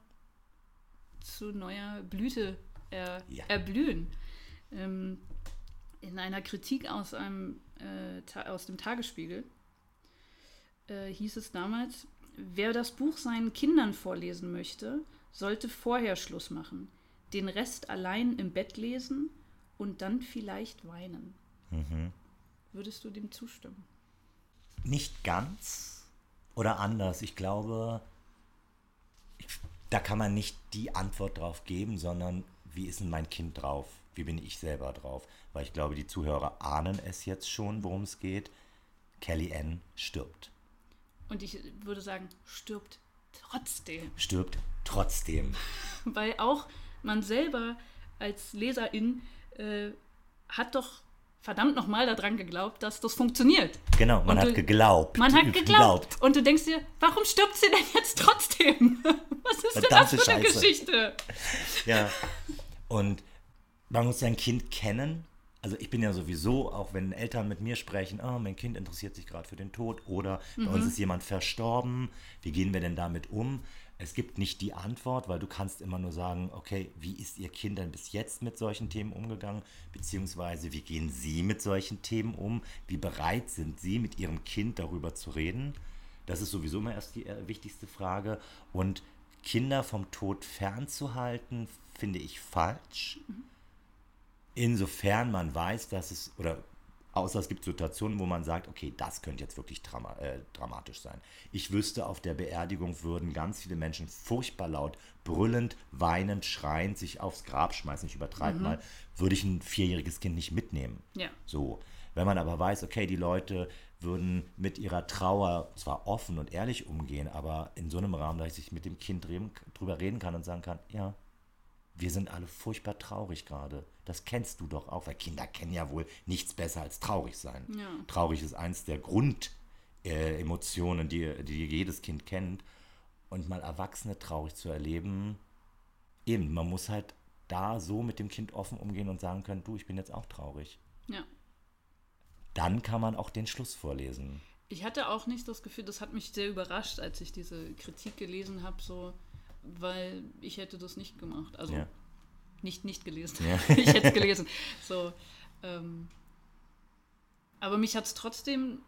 Speaker 1: zu neuer Blüte er,
Speaker 2: Ja.
Speaker 1: erblühen. Ähm, in einer Kritik aus, einem, äh, aus dem Tagesspiegel äh, hieß es damals, wer das Buch seinen Kindern vorlesen möchte, sollte vorher Schluss machen, den Rest allein im Bett lesen und dann vielleicht weinen.
Speaker 2: Mhm.
Speaker 1: Würdest du dem zustimmen?
Speaker 2: Nicht ganz oder anders. Ich glaube, da kann man nicht die Antwort drauf geben, sondern wie ist denn mein Kind drauf? Wie bin ich selber drauf? Weil ich glaube, die Zuhörer ahnen es jetzt schon, worum es geht. Kelly Ann stirbt.
Speaker 1: Und ich würde sagen, stirbt trotzdem.
Speaker 2: Stirbt trotzdem.
Speaker 1: Weil auch man selber als Leserin äh, hat doch verdammt nochmal daran geglaubt, dass das funktioniert.
Speaker 2: Genau, man
Speaker 1: Und
Speaker 2: hat
Speaker 1: du-
Speaker 2: geglaubt.
Speaker 1: Man hat geglaubt. Und du denkst dir, warum stirbt sie denn jetzt trotzdem? Was ist denn das
Speaker 2: Verdammte
Speaker 1: für eine
Speaker 2: Scheiße.
Speaker 1: Geschichte?
Speaker 2: Ja. Und man muss sein Kind kennen. Also ich bin ja sowieso, auch wenn Eltern mit mir sprechen, oh, mein Kind interessiert sich gerade für den Tod oder bei uns ist jemand verstorben, wie gehen wir denn damit um? Es gibt nicht die Antwort, weil du kannst immer nur sagen, okay, wie ist Ihr Kind denn bis jetzt mit solchen Themen umgegangen? Beziehungsweise, wie gehen Sie mit solchen Themen um? Wie bereit sind Sie, mit Ihrem Kind darüber zu reden? Das ist sowieso immer erst die äh, wichtigste Frage. Und Kinder vom Tod fernzuhalten, finde ich falsch. Insofern man weiß, dass es, oder Außer es gibt Situationen, wo man sagt, okay, das könnte jetzt wirklich drama äh, dramatisch sein. Ich wüsste, auf der Beerdigung würden ganz viele Menschen furchtbar laut, brüllend, weinend, schreiend sich aufs Grab schmeißen. Ich übertreibe mhm. mal, würde ich ein vierjähriges Kind nicht mitnehmen.
Speaker 1: Ja.
Speaker 2: So. Wenn man aber weiß, okay, die Leute würden mit ihrer Trauer zwar offen und ehrlich umgehen, aber in so einem Rahmen, dass ich mit dem Kind drüber reden kann und sagen kann, ja, wir sind alle furchtbar traurig gerade. Das kennst du doch auch, weil Kinder kennen ja wohl nichts besser als traurig sein.
Speaker 1: Ja.
Speaker 2: Traurig ist eins der Grundemotionen, äh, die, die jedes Kind kennt. Und mal Erwachsene traurig zu erleben, eben, man muss halt da so mit dem Kind offen umgehen und sagen können, du, ich bin jetzt auch traurig.
Speaker 1: Ja.
Speaker 2: Dann kann man auch den Schluss vorlesen.
Speaker 1: Ich hatte auch nicht das Gefühl, das hat mich sehr überrascht, als ich diese Kritik gelesen habe, so, weil ich hätte das nicht gemacht. Also ja. nicht nicht gelesen. Ja. ich hätte es gelesen. So, ähm, aber mich hat es trotzdem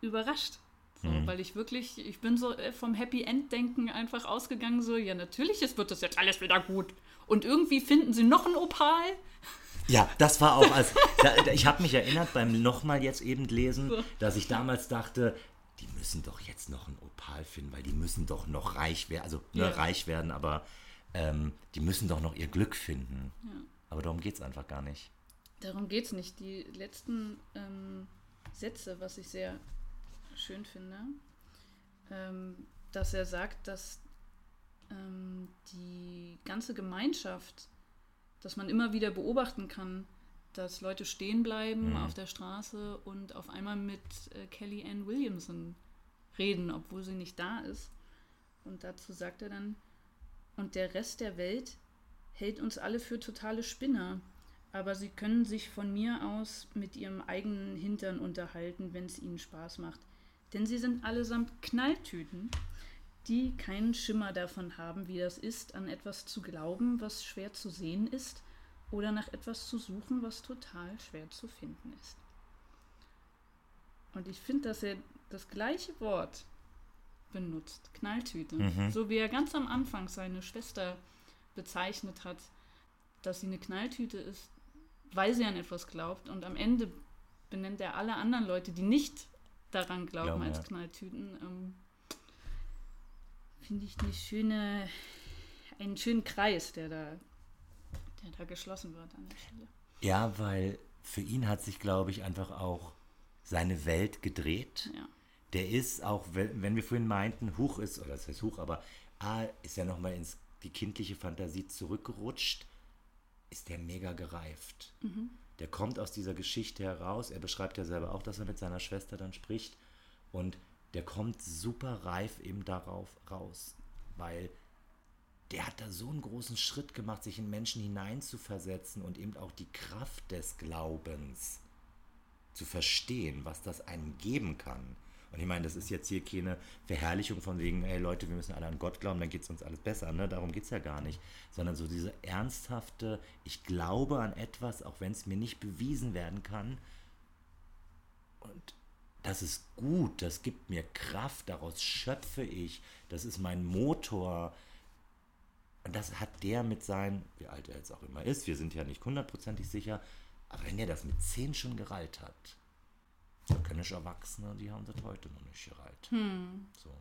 Speaker 1: überrascht. So, mhm. Weil ich wirklich, ich bin so äh, vom Happy End-Denken einfach ausgegangen, so, ja, natürlich wird das jetzt alles wieder gut. Und irgendwie finden sie noch ein Opal.
Speaker 2: Ja, das war auch als. Da, ich habe mich erinnert beim nochmal jetzt eben lesen, so. dass ich damals dachte, die müssen doch jetzt noch ein Opal finden, weil die müssen doch noch reich werden, also ne, ja. reich werden, aber ähm, die müssen doch noch ihr Glück finden. Ja. Aber darum geht es einfach gar nicht.
Speaker 1: Darum geht es nicht. Die letzten ähm, Sätze, was ich sehr schön finde, ähm, dass er sagt, dass ähm, die ganze Gemeinschaft, dass man immer wieder beobachten kann, dass Leute stehen bleiben mhm. auf der Straße und auf einmal mit äh, Kelly Ann Williamson reden, obwohl sie nicht da ist. Und dazu sagt er dann, und der Rest der Welt hält uns alle für totale Spinner, aber sie können sich von mir aus mit ihrem eigenen Hintern unterhalten, wenn es ihnen Spaß macht. Denn sie sind allesamt Knalltüten, die keinen Schimmer davon haben, wie das ist, an etwas zu glauben, was schwer zu sehen ist oder nach etwas zu suchen, was total schwer zu finden ist. Und ich finde, dass er das gleiche Wort benutzt, Knalltüte, mhm. so wie er ganz am Anfang seine Schwester bezeichnet hat, dass sie eine Knalltüte ist, weil sie an etwas glaubt und am Ende benennt er alle anderen Leute, die nicht daran glauben, glauben als ja. Knalltüten. Ähm, Finde ich eine schöne, einen schönen Kreis, der da der da geschlossen wird an der Stelle.
Speaker 2: Ja, weil für ihn hat sich, glaube ich, einfach auch seine Welt gedreht.
Speaker 1: Ja.
Speaker 2: Der ist auch, wenn wir vorhin meinten, Huch ist, oder das heißt Huch, aber A ist ja nochmal ins die kindliche Fantasie zurückgerutscht, ist der mega gereift. Mhm. Der kommt aus dieser Geschichte heraus. Er beschreibt ja selber auch, dass er mit seiner Schwester dann spricht. Und der kommt super reif eben darauf raus, weil der hat da so einen großen Schritt gemacht, sich in Menschen hineinzuversetzen und eben auch die Kraft des Glaubens zu verstehen, was das einem geben kann. Und ich meine, das ist jetzt hier keine Verherrlichung von wegen, hey Leute, wir müssen alle an Gott glauben, dann geht es uns alles besser. Ne? Darum geht es ja gar nicht. Sondern so diese ernsthafte, ich glaube an etwas, auch wenn es mir nicht bewiesen werden kann. Und das ist gut, das gibt mir Kraft, daraus schöpfe ich, das ist mein Motor, und das hat der mit seinen, wie alt er jetzt auch immer ist, wir sind ja nicht hundertprozentig sicher, aber wenn er das mit zehn schon gereilt hat, dann können ich Erwachsene, die haben das heute noch nicht gereilt.
Speaker 1: Hm.
Speaker 2: So.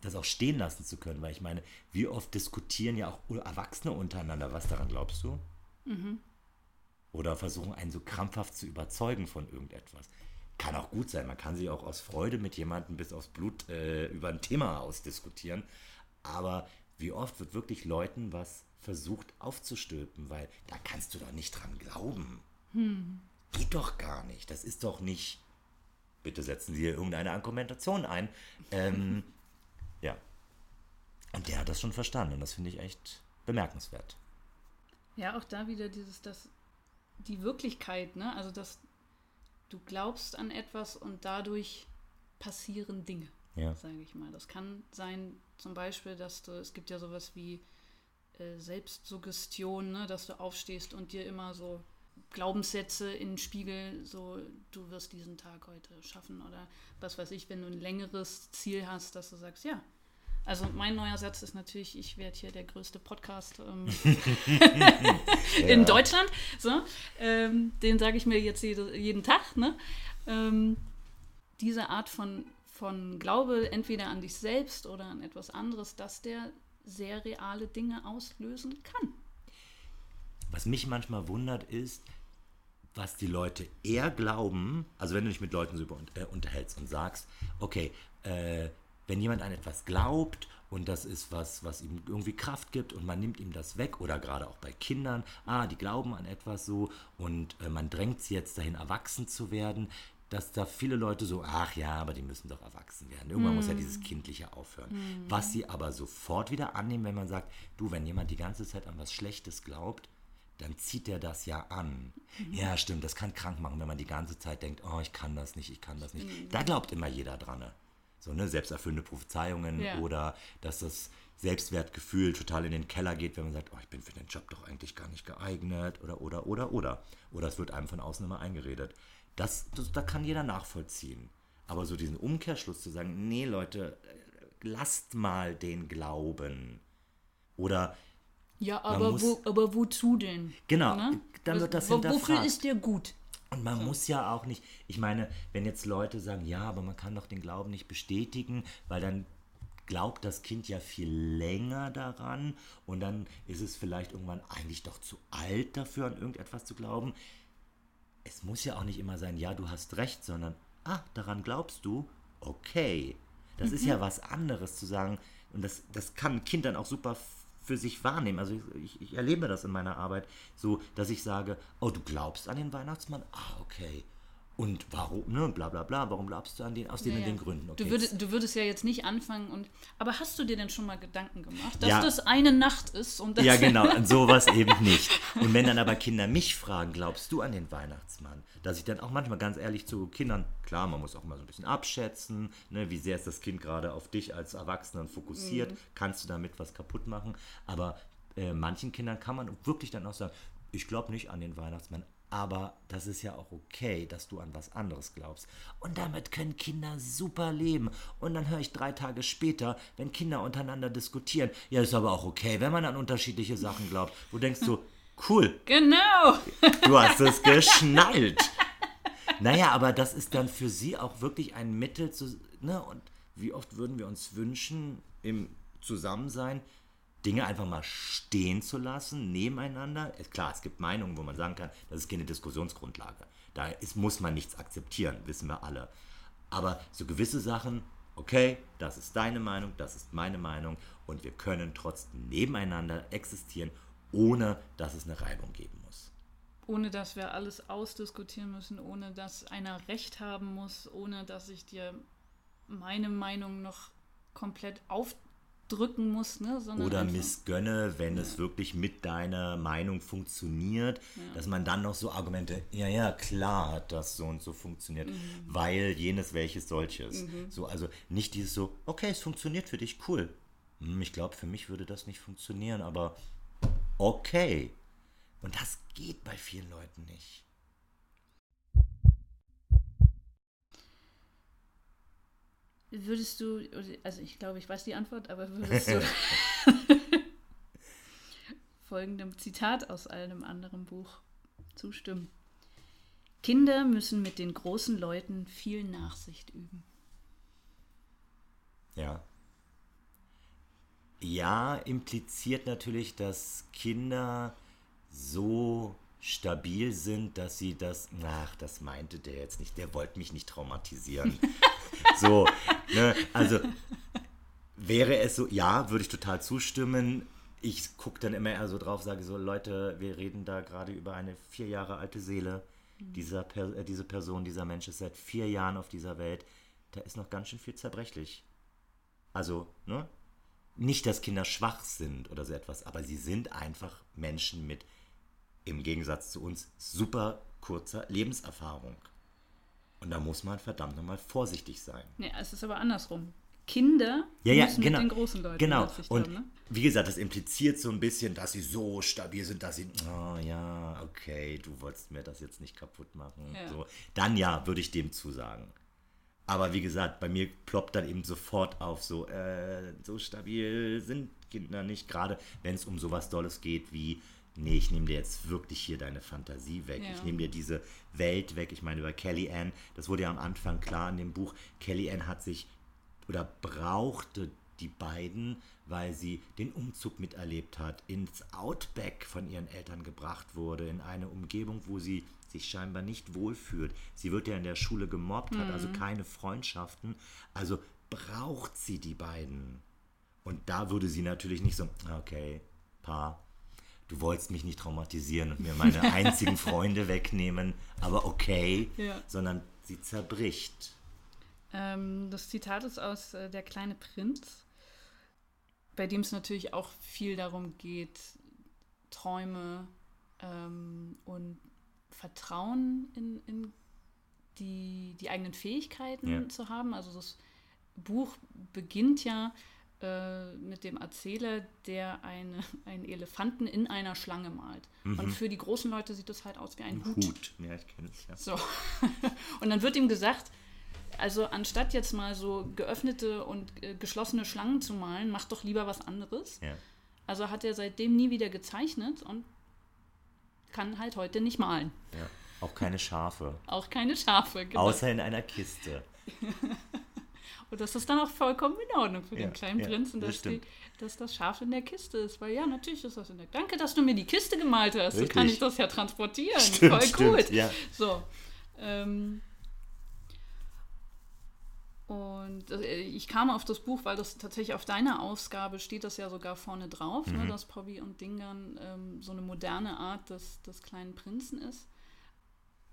Speaker 2: Das auch stehen lassen zu können, weil ich meine, wie oft diskutieren ja auch Erwachsene untereinander, was daran glaubst du?
Speaker 1: Mhm.
Speaker 2: Oder versuchen einen so krampfhaft zu überzeugen von irgendetwas. Kann auch gut sein, man kann sich auch aus Freude mit jemandem bis aufs Blut äh, über ein Thema ausdiskutieren. Aber wie oft wird wirklich Leuten was versucht aufzustülpen, weil da kannst du doch nicht dran glauben.
Speaker 1: Hm.
Speaker 2: Geht doch gar nicht. Das ist doch nicht. Bitte setzen Sie hier irgendeine Argumentation ein. Ähm, ja. Und der hat das schon verstanden und das finde ich echt bemerkenswert.
Speaker 1: Ja, auch da wieder dieses, dass die Wirklichkeit, ne? Also dass du glaubst an etwas und dadurch passieren Dinge
Speaker 2: ja.
Speaker 1: sage ich mal. Das kann sein, zum Beispiel, dass du, es gibt ja sowas wie äh, Selbstsuggestion, ne? dass du aufstehst und dir immer so Glaubenssätze in den Spiegel, so du wirst diesen Tag heute schaffen oder was weiß ich, wenn du ein längeres Ziel hast, dass du sagst, ja, Also mein neuer Satz ist natürlich, ich werde hier der größte Podcast ähm, in Deutschland. So, ähm, den sage ich mir jetzt jede, jeden Tag. Ne? Ähm, diese Art von, von Glaube, entweder an dich selbst oder an etwas anderes, dass der sehr reale Dinge auslösen kann.
Speaker 2: Was mich manchmal wundert ist, was die Leute eher glauben, also wenn du dich mit Leuten so äh, unterhältst und sagst, okay, äh, wenn jemand an etwas glaubt und das ist was, was ihm irgendwie Kraft gibt und man nimmt ihm das weg oder gerade auch bei Kindern, ah, die glauben an etwas so und äh, man drängt sie jetzt dahin, erwachsen zu werden, dass da viele Leute so, ach ja, aber die müssen doch erwachsen werden. Irgendwann mm. muss ja hm. dieses Kindliche aufhören. Mm. Was sie aber sofort wieder annehmen, wenn man sagt, du, wenn jemand die ganze Zeit an was Schlechtes glaubt, dann zieht er das ja an. Mhm. Ja, stimmt, das kann krank machen, wenn man die ganze Zeit denkt, oh, ich kann das nicht, ich kann das nicht. Mhm. Da glaubt immer jeder dran. Ne? So, ne, selbsterfüllende Prophezeiungen ja. oder dass das Selbstwertgefühl total in den Keller geht, wenn man sagt, oh, ich bin für den Job doch eigentlich gar nicht geeignet oder, oder, oder, oder. Oder es wird einem von außen immer eingeredet. Das, das, da kann jeder nachvollziehen. Aber so diesen Umkehrschluss zu sagen, nee, Leute, lasst mal den Glauben. Oder
Speaker 1: ja, aber, muss, wo, aber wozu denn?
Speaker 2: Genau, ne? dann wird das hinterfragt.
Speaker 1: Wofür ist der gut?
Speaker 2: Und man so. muss ja auch nicht, ich meine, wenn jetzt Leute sagen, ja, aber man kann doch den Glauben nicht bestätigen, weil dann glaubt das Kind ja viel länger daran und dann ist es vielleicht irgendwann eigentlich doch zu alt dafür, an irgendetwas zu glauben. Es muss ja auch nicht immer sein, ja, du hast recht, sondern, ah, daran glaubst du, okay. Das mhm. ist ja mhm. was anderes zu sagen, und das, das kann ein Kind dann auch super für sich wahrnehmen. Also ich, ich, erlebe das in meiner Arbeit so, dass ich sage, oh, du glaubst an den Weihnachtsmann? Ah, okay. Und warum, ne, bla bla bla, warum glaubst du an den, aus den ja, und den Gründen?
Speaker 1: Okay. Du, würdest, du würdest ja jetzt nicht anfangen und, aber hast du dir denn schon mal Gedanken gemacht, dass ja. das eine Nacht ist? Und
Speaker 2: ja, genau, an sowas eben nicht. Und wenn dann aber Kinder mich fragen, glaubst du an den Weihnachtsmann? Dass ich dann auch manchmal ganz ehrlich zu Kindern, klar, man muss auch mal so ein bisschen abschätzen, ne, wie sehr ist das Kind gerade auf dich als Erwachsenen fokussiert, mhm. kannst du damit was kaputt machen, aber äh, manchen Kindern kann man wirklich dann auch sagen, ich glaube nicht an den Weihnachtsmann, aber das ist ja auch okay, dass du an was anderes glaubst. Und damit können Kinder super leben. Und dann höre ich drei Tage später, wenn Kinder untereinander diskutieren, ja, ist aber auch okay, wenn man an unterschiedliche Sachen glaubt. Wo denkst du, cool.
Speaker 1: Genau.
Speaker 2: Du hast es geschnallt. Naja, aber das ist dann für sie auch wirklich ein Mittel zu. Ne, und wie oft würden wir uns wünschen, im Zusammensein, Dinge einfach mal stehen zu lassen, nebeneinander. Klar, es gibt Meinungen, wo man sagen kann, das ist keine Diskussionsgrundlage. Da ist, muss man nichts akzeptieren, wissen wir alle. Aber so gewisse Sachen, okay, das ist deine Meinung, das ist meine Meinung und wir können trotzdem nebeneinander existieren, ohne dass es eine Reibung geben muss.
Speaker 1: Ohne dass wir alles ausdiskutieren müssen, ohne dass einer Recht haben muss, ohne dass ich dir meine Meinung noch komplett auf drücken muss. Ne,
Speaker 2: Oder missgönne, wenn ja. es wirklich mit deiner Meinung funktioniert, ja. dass man dann noch so Argumente, ja, ja, klar hat das so und so funktioniert, mhm. weil jenes welches solches. Mhm. So, also nicht dieses so, okay, es funktioniert für dich, cool. Hm, ich glaube, für mich würde das nicht funktionieren, aber okay. Und das geht bei vielen Leuten nicht.
Speaker 1: Würdest du, also ich glaube, ich weiß die Antwort, aber würdest du folgendem Zitat aus einem anderen Buch zustimmen? Kinder müssen mit den großen Leuten viel Nachsicht üben.
Speaker 2: Ja. Ja, impliziert natürlich, dass Kinder so stabil sind, dass sie das, ach, das meinte der jetzt nicht, der wollte mich nicht traumatisieren. so, ne, also wäre es so, ja, würde ich total zustimmen. Ich gucke dann immer eher so drauf, sage so, Leute, wir reden da gerade über eine vier Jahre alte Seele. Dieser äh, diese Person, dieser Mensch ist seit vier Jahren auf dieser Welt. Da ist noch ganz schön viel zerbrechlich. Also, ne? Nicht, dass Kinder schwach sind oder so etwas, aber sie sind einfach Menschen mit im Gegensatz zu uns super kurzer Lebenserfahrung. Und da muss man verdammt nochmal vorsichtig sein.
Speaker 1: Ja, es ist aber andersrum. Kinder
Speaker 2: ja, ja, müssen genau,
Speaker 1: mit den großen Leuten
Speaker 2: Genau. Und haben, ne? wie gesagt, das impliziert so ein bisschen, dass sie so stabil sind, dass sie, oh ja, okay, du wolltest mir das jetzt nicht kaputt machen. Ja. So. Dann ja, würde ich dem zusagen. Aber wie gesagt, bei mir ploppt dann eben sofort auf, so, äh, so stabil sind Kinder nicht, gerade wenn es um sowas Dolles geht wie, nee, ich nehme dir jetzt wirklich hier deine Fantasie weg. Ja. Ich nehme dir diese Welt weg. Ich meine, über Kelly Ann, das wurde ja am Anfang klar in dem Buch, Kelly Ann hat sich oder brauchte die beiden, weil sie den Umzug miterlebt hat, ins Outback von ihren Eltern gebracht wurde, in eine Umgebung, wo sie sich scheinbar nicht wohlfühlt. Sie wird ja in der Schule gemobbt, mhm. hat also mhm. keine Freundschaften. Also braucht sie die beiden. Und da würde sie natürlich nicht so, okay, Paar, du wolltest mich nicht traumatisieren und mir meine einzigen Freunde wegnehmen, aber okay, ja. sondern sie zerbricht.
Speaker 1: Ähm, das Zitat ist aus äh, Der kleine Prinz, bei dem es natürlich auch viel darum geht, Träume ähm, und Vertrauen in, in die, die eigenen Fähigkeiten ja. zu haben. Also das Buch beginnt ja äh, mit dem Erzähler, der eine, einen Elefanten in einer Schlange malt. Mhm. Und für die großen Leute sieht das halt aus wie ein, ein Hut. Hut. Ja, ich kenne es, ja. So. und dann wird ihm gesagt, also anstatt jetzt mal so geöffnete und äh, geschlossene Schlangen zu malen, mach doch lieber was anderes. Ja. Also hat er seitdem nie wieder gezeichnet und kann halt heute nicht malen.
Speaker 2: Ja. Auch keine Schafe.
Speaker 1: Auch keine Schafe,
Speaker 2: genau. Außer in einer Kiste.
Speaker 1: Und das ist dann auch vollkommen in Ordnung für ja, den kleinen ja, Prinzen, dass, das die, dass das Schaf in der Kiste ist. Weil ja, natürlich ist das in der. Danke, dass du mir die Kiste gemalt hast. Richtig. So kann ich das ja transportieren. Stimmt, Voll stimmt, gut. Ja. So. Ähm, und äh, ich kam auf das Buch, weil das tatsächlich auf deiner Ausgabe steht das ja sogar vorne drauf, ne, mhm. ne, dass Pobby und Dingern ähm, so eine moderne Art des, des kleinen Prinzen ist.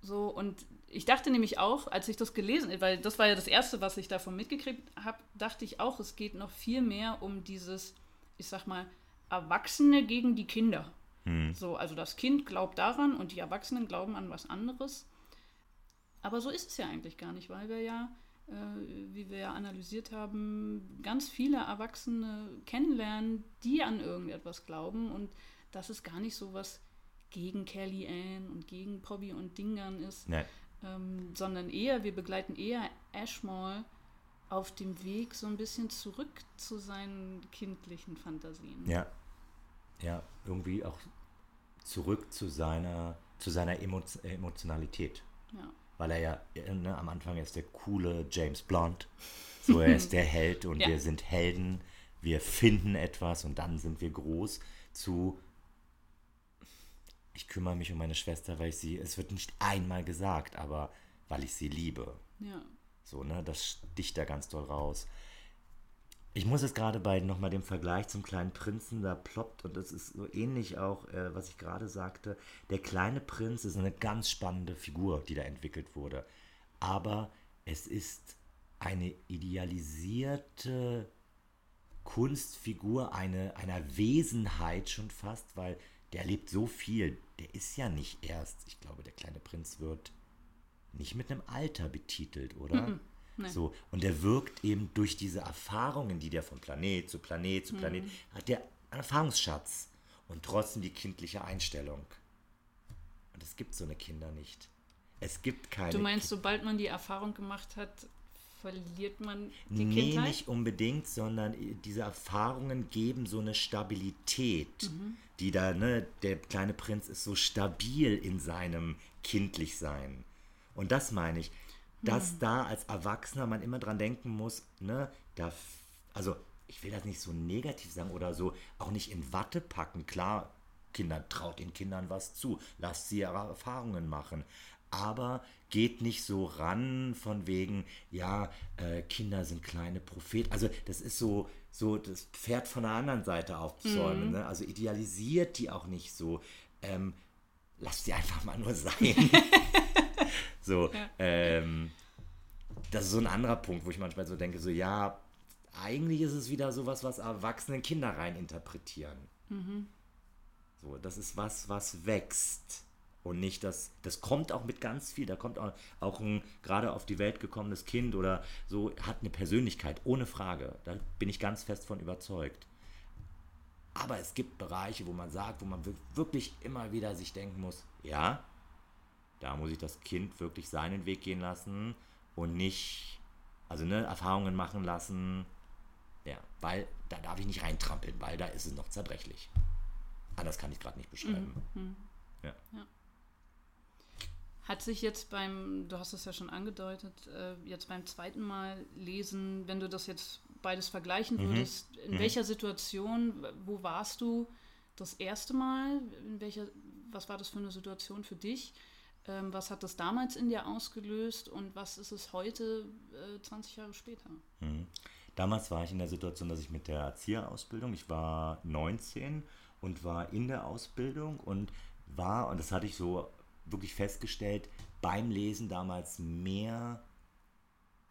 Speaker 1: So, und ich dachte nämlich auch, als ich das gelesen habe, weil das war ja das Erste, was ich davon mitgekriegt habe, dachte ich auch, es geht noch viel mehr um dieses, ich sag mal, Erwachsene gegen die Kinder. Mhm. So, also das Kind glaubt daran und die Erwachsenen glauben an was anderes. Aber so ist es ja eigentlich gar nicht, weil wir ja äh, wie wir ja analysiert haben, ganz viele Erwachsene kennenlernen, die an irgendetwas glauben und dass es gar nicht so was gegen Kelly Ann und gegen Pobby und Dingern ist, nee. ähm, sondern eher, wir begleiten eher Ashmore auf dem Weg so ein bisschen zurück zu seinen kindlichen Fantasien.
Speaker 2: Ja, ja, irgendwie auch zurück zu seiner, zu seiner Emo Emotionalität. Ja weil er ja ne, am Anfang ist der coole James Blunt. So, er ist der Held und ja. wir sind Helden, wir finden etwas und dann sind wir groß zu ich kümmere mich um meine Schwester, weil ich sie, es wird nicht einmal gesagt, aber weil ich sie liebe. Ja. So, ne, das sticht da ganz doll raus. Ich muss jetzt gerade bei nochmal dem Vergleich zum kleinen Prinzen, da ploppt, und das ist so ähnlich auch, äh, was ich gerade sagte, der kleine Prinz ist eine ganz spannende Figur, die da entwickelt wurde. Aber es ist eine idealisierte Kunstfigur, eine, einer Wesenheit schon fast, weil der lebt so viel. Der ist ja nicht erst, ich glaube, der kleine Prinz wird nicht mit einem Alter betitelt, oder? Mhm. Nee. So, und der wirkt eben durch diese Erfahrungen, die der von Planet zu Planet zu Planet, mhm. hat der Erfahrungsschatz und trotzdem die kindliche Einstellung. Und es gibt so eine Kinder nicht. Es gibt keine.
Speaker 1: Du meinst, Ki sobald man die Erfahrung gemacht hat, verliert man die
Speaker 2: nee, Kindheit? Nee, nicht unbedingt, sondern diese Erfahrungen geben so eine Stabilität, mhm. die da, ne, der kleine Prinz ist so stabil in seinem Kindlichsein. Und das meine ich dass mhm. da als Erwachsener man immer dran denken muss, ne, da, also ich will das nicht so negativ sagen oder so auch nicht in Watte packen. Klar, Kinder, traut den Kindern was zu, lasst sie ihre Erfahrungen machen. Aber geht nicht so ran von wegen, ja, äh, Kinder sind kleine Propheten. Also das ist so, so das Pferd von der anderen Seite aufzäumen. Mhm. Ne? Also idealisiert die auch nicht so. Ähm, lasst sie einfach mal nur sein. So, ja. ähm, das ist so ein anderer Punkt, wo ich manchmal so denke, so ja, eigentlich ist es wieder sowas, was erwachsene Kinder rein interpretieren. Mhm. So, das ist was, was wächst. Und nicht das, das kommt auch mit ganz viel. Da kommt auch, auch ein gerade auf die Welt gekommenes Kind oder so, hat eine Persönlichkeit, ohne Frage. Da bin ich ganz fest von überzeugt. Aber es gibt Bereiche, wo man sagt, wo man wirklich immer wieder sich denken muss, ja, da muss ich das Kind wirklich seinen Weg gehen lassen und nicht Also ne, Erfahrungen machen lassen. Ja, weil da darf ich nicht reintrampeln, weil da ist es noch zerbrechlich. Anders kann ich gerade nicht beschreiben.
Speaker 1: Mhm.
Speaker 2: Ja.
Speaker 1: Hat sich jetzt beim, du hast es ja schon angedeutet, äh, jetzt beim zweiten Mal lesen, wenn du das jetzt beides vergleichen
Speaker 2: Mhm.
Speaker 1: würdest, in welcher Situation, wo warst du das erste Mal? In welcher, was war das für eine Situation für dich? Ähm, was hat das damals in dir ausgelöst und was ist es heute, äh, 20 Jahre später?
Speaker 2: Damals war ich in der Situation, dass ich mit der Erzieherausbildung, ich war 19 und war in der Ausbildung und war, und das hatte ich so wirklich festgestellt, beim Lesen damals mehr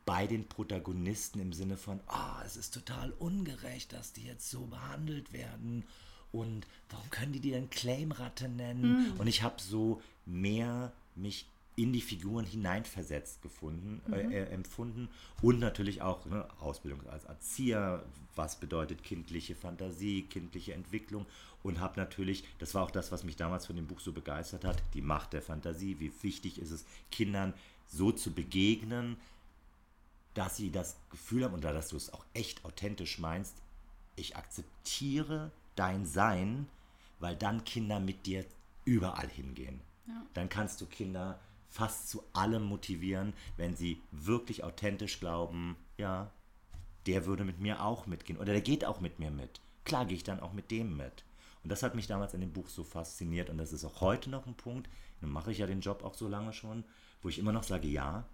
Speaker 2: bei den Protagonisten im Sinne von, ah, es ist total ungerecht, dass die jetzt so behandelt werden. Und warum können die die denn Claimratte nennen? Und ich habe so mehr mich in die Figuren hineinversetzt gefunden, äh, äh, empfunden. Und natürlich auch ne, Ausbildung als Erzieher, was bedeutet kindliche Fantasie, kindliche Entwicklung und habe natürlich, das war auch das, was mich damals von dem Buch so begeistert hat, die Macht der Fantasie, wie wichtig ist es, Kindern so zu begegnen, dass sie das Gefühl haben, und da, dass du es auch echt authentisch meinst, ich akzeptiere dein Sein, weil dann Kinder mit dir überall hingehen. Dann kannst du Kinder fast zu allem motivieren, wenn sie wirklich authentisch glauben, ja, der würde mit mir auch mitgehen oder der geht auch mit mir mit. Klar gehe ich dann auch mit dem mit. Und das hat mich damals in dem Buch so fasziniert und das ist auch heute noch ein Punkt, nun mache ich ja den Job auch so lange schon, wo ich immer noch sage, ja,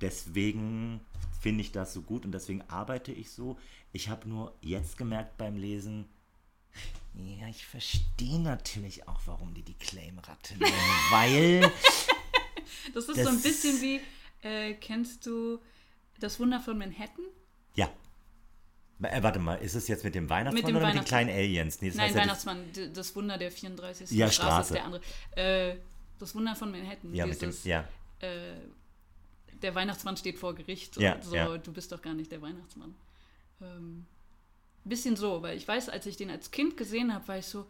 Speaker 2: deswegen finde ich das so gut und deswegen arbeite ich so. Ich habe nur jetzt gemerkt beim Lesen, ja, ich verstehe natürlich auch, warum die die Claimratte nennen, weil
Speaker 1: Das ist
Speaker 2: Das-
Speaker 1: so ein bisschen wie, äh, kennst du das Wunder von Manhattan?
Speaker 2: Ja. Äh, warte mal, ist es jetzt mit dem Weihnachtsmann
Speaker 1: Mit dem
Speaker 2: oder mit den
Speaker 1: Weihnachtsmann.
Speaker 2: kleinen Aliens? Nee, das
Speaker 1: Nein,
Speaker 2: heißt ja das-
Speaker 1: Weihnachtsmann, Wunder der 34.
Speaker 2: Ja,
Speaker 1: Straße,
Speaker 2: Straße.
Speaker 1: ist der andere. Äh, das Wunder von Manhattan.
Speaker 2: Ja, mit dem,
Speaker 1: dieses,
Speaker 2: ja.
Speaker 1: äh, der Weihnachtsmann steht vor Gericht
Speaker 2: Ja,
Speaker 1: und so,
Speaker 2: ja.
Speaker 1: du bist doch gar nicht der Weihnachtsmann. Ähm, bisschen so, weil ich weiß, als ich den als Kind gesehen habe, war ich so,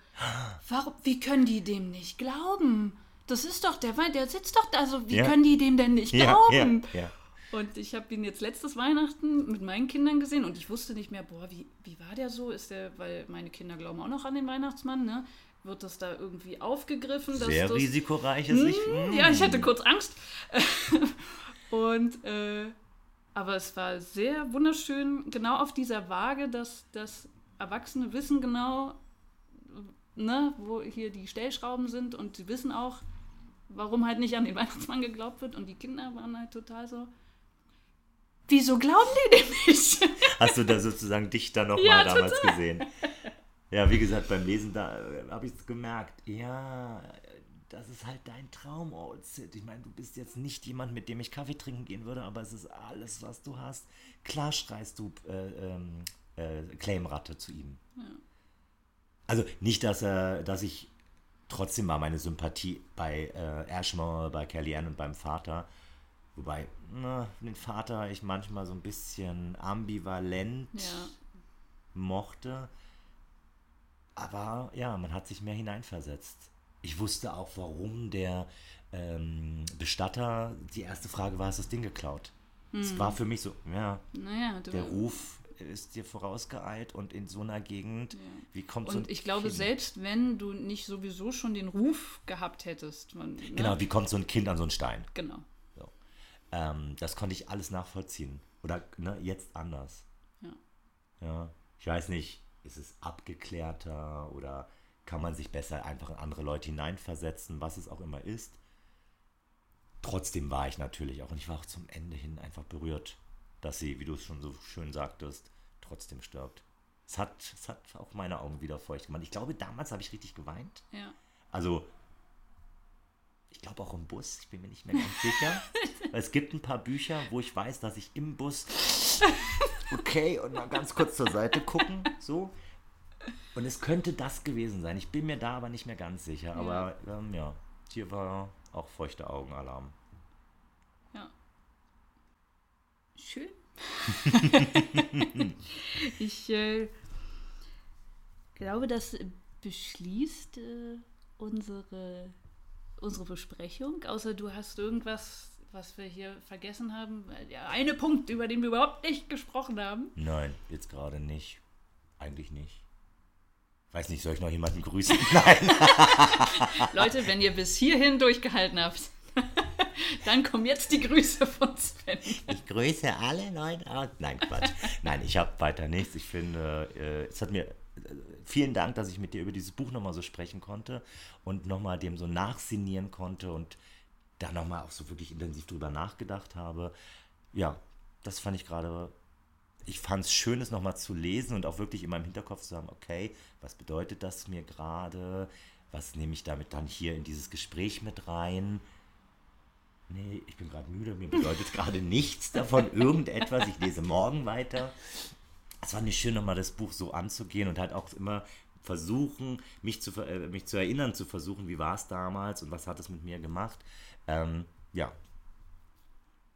Speaker 1: warum, wie können die dem nicht glauben? Das ist doch der Wein, der sitzt doch da, also wie
Speaker 2: Ja.
Speaker 1: können die dem denn nicht
Speaker 2: Ja,
Speaker 1: glauben?
Speaker 2: ja, ja.
Speaker 1: Und ich habe ihn jetzt letztes Weihnachten mit meinen Kindern gesehen und ich wusste nicht mehr, boah, wie, wie war der so? Ist der, weil meine Kinder glauben auch noch an den Weihnachtsmann, ne? Wird das da irgendwie aufgegriffen? dass
Speaker 2: Sehr
Speaker 1: das,
Speaker 2: risikoreiches Licht.
Speaker 1: Hm, Ja, ich hatte kurz Angst. und, äh, aber es war sehr wunderschön, genau auf dieser Waage, dass, dass Erwachsene wissen genau, ne, wo hier die Stellschrauben sind und sie wissen auch, warum halt nicht an den Weihnachtsmann geglaubt wird. Und die Kinder waren halt total so, wieso glauben die dem nicht?
Speaker 2: Hast du da sozusagen dich da nochmal
Speaker 1: Ja,
Speaker 2: damals gesehen? Ja, wie gesagt, beim Lesen da äh, habe ich es gemerkt. Ja, das ist halt dein Traum, Old Sid. Ich meine, du bist jetzt nicht jemand, mit dem ich Kaffee trinken gehen würde, aber es ist alles, was du hast. Klar schreist du äh, ähm, äh, Claimratte zu ihm. Also nicht, dass er, dass ich trotzdem war meine Sympathie bei äh, Ashmore, bei Kellyanne und beim Vater. Wobei, na, den Vater ich manchmal so ein bisschen ambivalent
Speaker 1: ja,
Speaker 2: mochte. Aber ja, man hat sich mehr hineinversetzt. Ich wusste auch, warum der ähm, Bestatter, die erste Frage war, hast du das Ding geklaut? Es war für mich so, ja,
Speaker 1: naja.
Speaker 2: Der Ruf ist dir vorausgeeilt und in so einer Gegend, wie kommt so ein
Speaker 1: Und ich glaube,
Speaker 2: Kind?
Speaker 1: selbst wenn du nicht sowieso schon den Ruf gehabt hättest, man, ne?
Speaker 2: Genau, wie kommt so ein Kind an so einen Stein?
Speaker 1: genau.
Speaker 2: Ähm, das konnte ich alles nachvollziehen. Oder ne, jetzt anders.
Speaker 1: Ja.
Speaker 2: Ja. Ich weiß nicht, ist es abgeklärter oder kann man sich besser einfach in andere Leute hineinversetzen, was es auch immer ist. Trotzdem war ich natürlich auch, und ich war auch zum Ende hin einfach berührt, dass sie, wie du es schon so schön sagtest, trotzdem stirbt. Es hat, es hat auch meine Augen wieder feucht gemacht. Ich glaube, damals habe ich richtig geweint.
Speaker 1: Ja.
Speaker 2: Also, ich glaube auch im Bus, ich bin mir nicht mehr ganz sicher. Weil es gibt ein paar Bücher, wo ich weiß, dass ich im Bus, okay, und mal ganz kurz zur Seite gucken, so. Und es könnte das gewesen sein. Ich bin mir da aber nicht mehr ganz sicher. Aber ähm, ja, hier war auch feuchte Augenalarm.
Speaker 1: Ja. Schön. ich äh, glaube, das beschließt äh, unsere, unsere Besprechung. Außer du hast irgendwas, was wir hier vergessen haben? Der eine Punkt, über den wir überhaupt nicht gesprochen haben.
Speaker 2: Nein, jetzt gerade nicht. Eigentlich nicht. Weiß nicht, soll ich noch jemanden grüßen? Nein.
Speaker 1: Leute, wenn ihr bis hierhin durchgehalten habt, dann kommen jetzt die Grüße von Sven.
Speaker 2: Ich grüße alle Leute aus. Nein, Quatsch. Nein, ich habe weiter nichts. Ich finde, äh, es hat mir äh, vielen Dank, dass ich mit dir über dieses Buch nochmal so sprechen konnte und nochmal dem so nachsinieren konnte und da nochmal auch so wirklich intensiv drüber nachgedacht habe. Ja, das fand ich gerade, ich fand es schön, es nochmal zu lesen und auch wirklich in meinem Hinterkopf zu sagen, okay, was bedeutet das mir gerade? Was nehme ich damit dann hier in dieses Gespräch mit rein? Nee, ich bin gerade müde, mir bedeutet gerade nichts davon, irgendetwas. Ich lese morgen weiter. Es war nicht schön, nochmal das Buch so anzugehen und halt auch immer versuchen, mich zu, äh, mich zu erinnern, zu versuchen, wie war es damals und was hat es mit mir gemacht. Ähm, ja.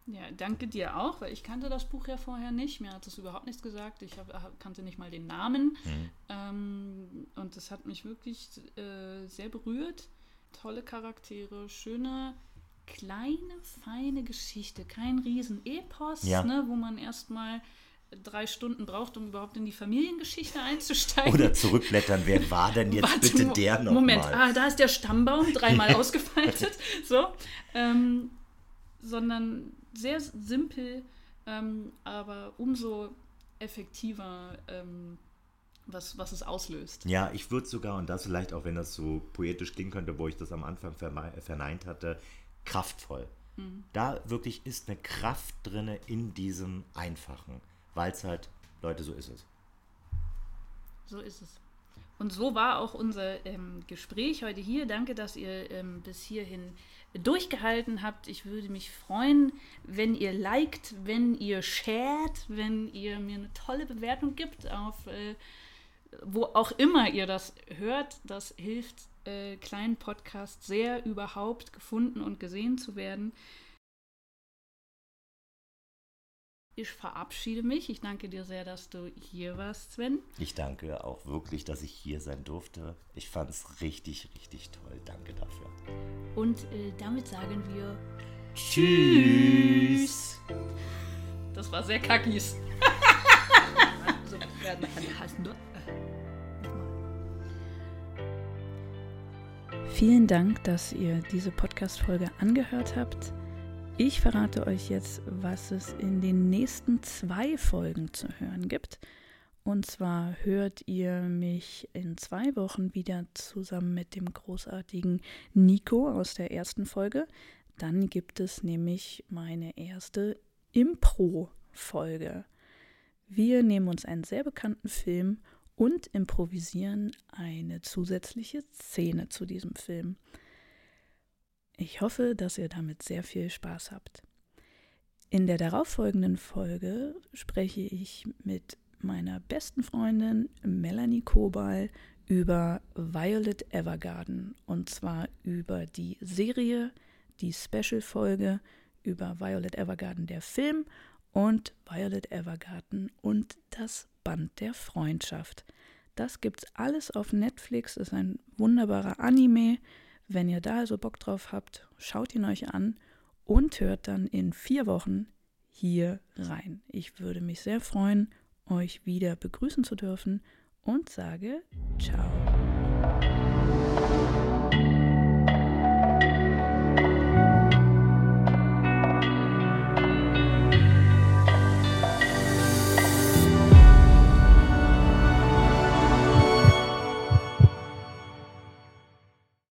Speaker 1: Ja, danke dir auch, weil ich kannte das Buch ja vorher nicht. Mir hat es überhaupt nichts gesagt. Ich hab, kannte nicht mal den Namen. Mhm. Ähm, und es hat mich wirklich äh, sehr berührt. Tolle Charaktere, schöne, kleine, feine Geschichte. Kein Riesen-Epos, ja. ne, wo man erstmal drei Stunden braucht, um überhaupt in die Familiengeschichte einzusteigen.
Speaker 2: Oder zurückblättern, wer war denn jetzt Warte, bitte der noch
Speaker 1: Moment,
Speaker 2: mal?
Speaker 1: ah, da ist der Stammbaum, dreimal ausgefaltet. So, ähm, sondern sehr simpel, ähm, aber umso effektiver, ähm, was, was es auslöst.
Speaker 2: Ja, ich würde sogar, und das vielleicht auch, wenn das so poetisch klingen könnte, wo ich das am Anfang verneint hatte, kraftvoll. Mhm. Da wirklich ist eine Kraft drin in diesem Einfachen weil es halt, Leute, so ist es.
Speaker 1: So ist es. Und so war auch unser ähm, Gespräch heute hier. Danke, dass ihr ähm, bis hierhin durchgehalten habt. Ich würde mich freuen, wenn ihr liked, wenn ihr shared, wenn ihr mir eine tolle Bewertung gibt auf äh, wo auch immer ihr das hört. Das hilft äh, kleinen Podcasts sehr überhaupt gefunden und gesehen zu werden. Ich verabschiede mich. Ich danke dir sehr, dass du hier warst, Sven.
Speaker 2: Ich danke auch wirklich, dass ich hier sein durfte. Ich fand es richtig, richtig toll. Danke dafür.
Speaker 1: Und äh, damit sagen wir
Speaker 2: Tschüss.
Speaker 1: Das war sehr kackis. Vielen Dank, dass ihr diese Podcast-Folge angehört habt. Ich verrate euch jetzt, was es in den nächsten zwei Folgen zu hören gibt. Und zwar hört ihr mich in zwei Wochen wieder zusammen mit dem großartigen Nico aus der ersten Folge. Dann gibt es nämlich meine erste Impro-Folge. Wir nehmen uns einen sehr bekannten Film und improvisieren eine zusätzliche Szene zu diesem Film. Ich hoffe, dass ihr damit sehr viel Spaß habt. In der darauffolgenden Folge spreche ich mit meiner besten Freundin Melanie Kobal über Violet Evergarden und zwar über die Serie, die Special-Folge über Violet Evergarden, der Film und Violet Evergarden und das Band der Freundschaft. Das gibt's alles auf Netflix, ist ein wunderbarer Anime wenn ihr da also Bock drauf habt, schaut ihn euch an und hört dann in vier Wochen hier rein. Ich würde mich sehr freuen, euch wieder begrüßen zu dürfen und sage ciao.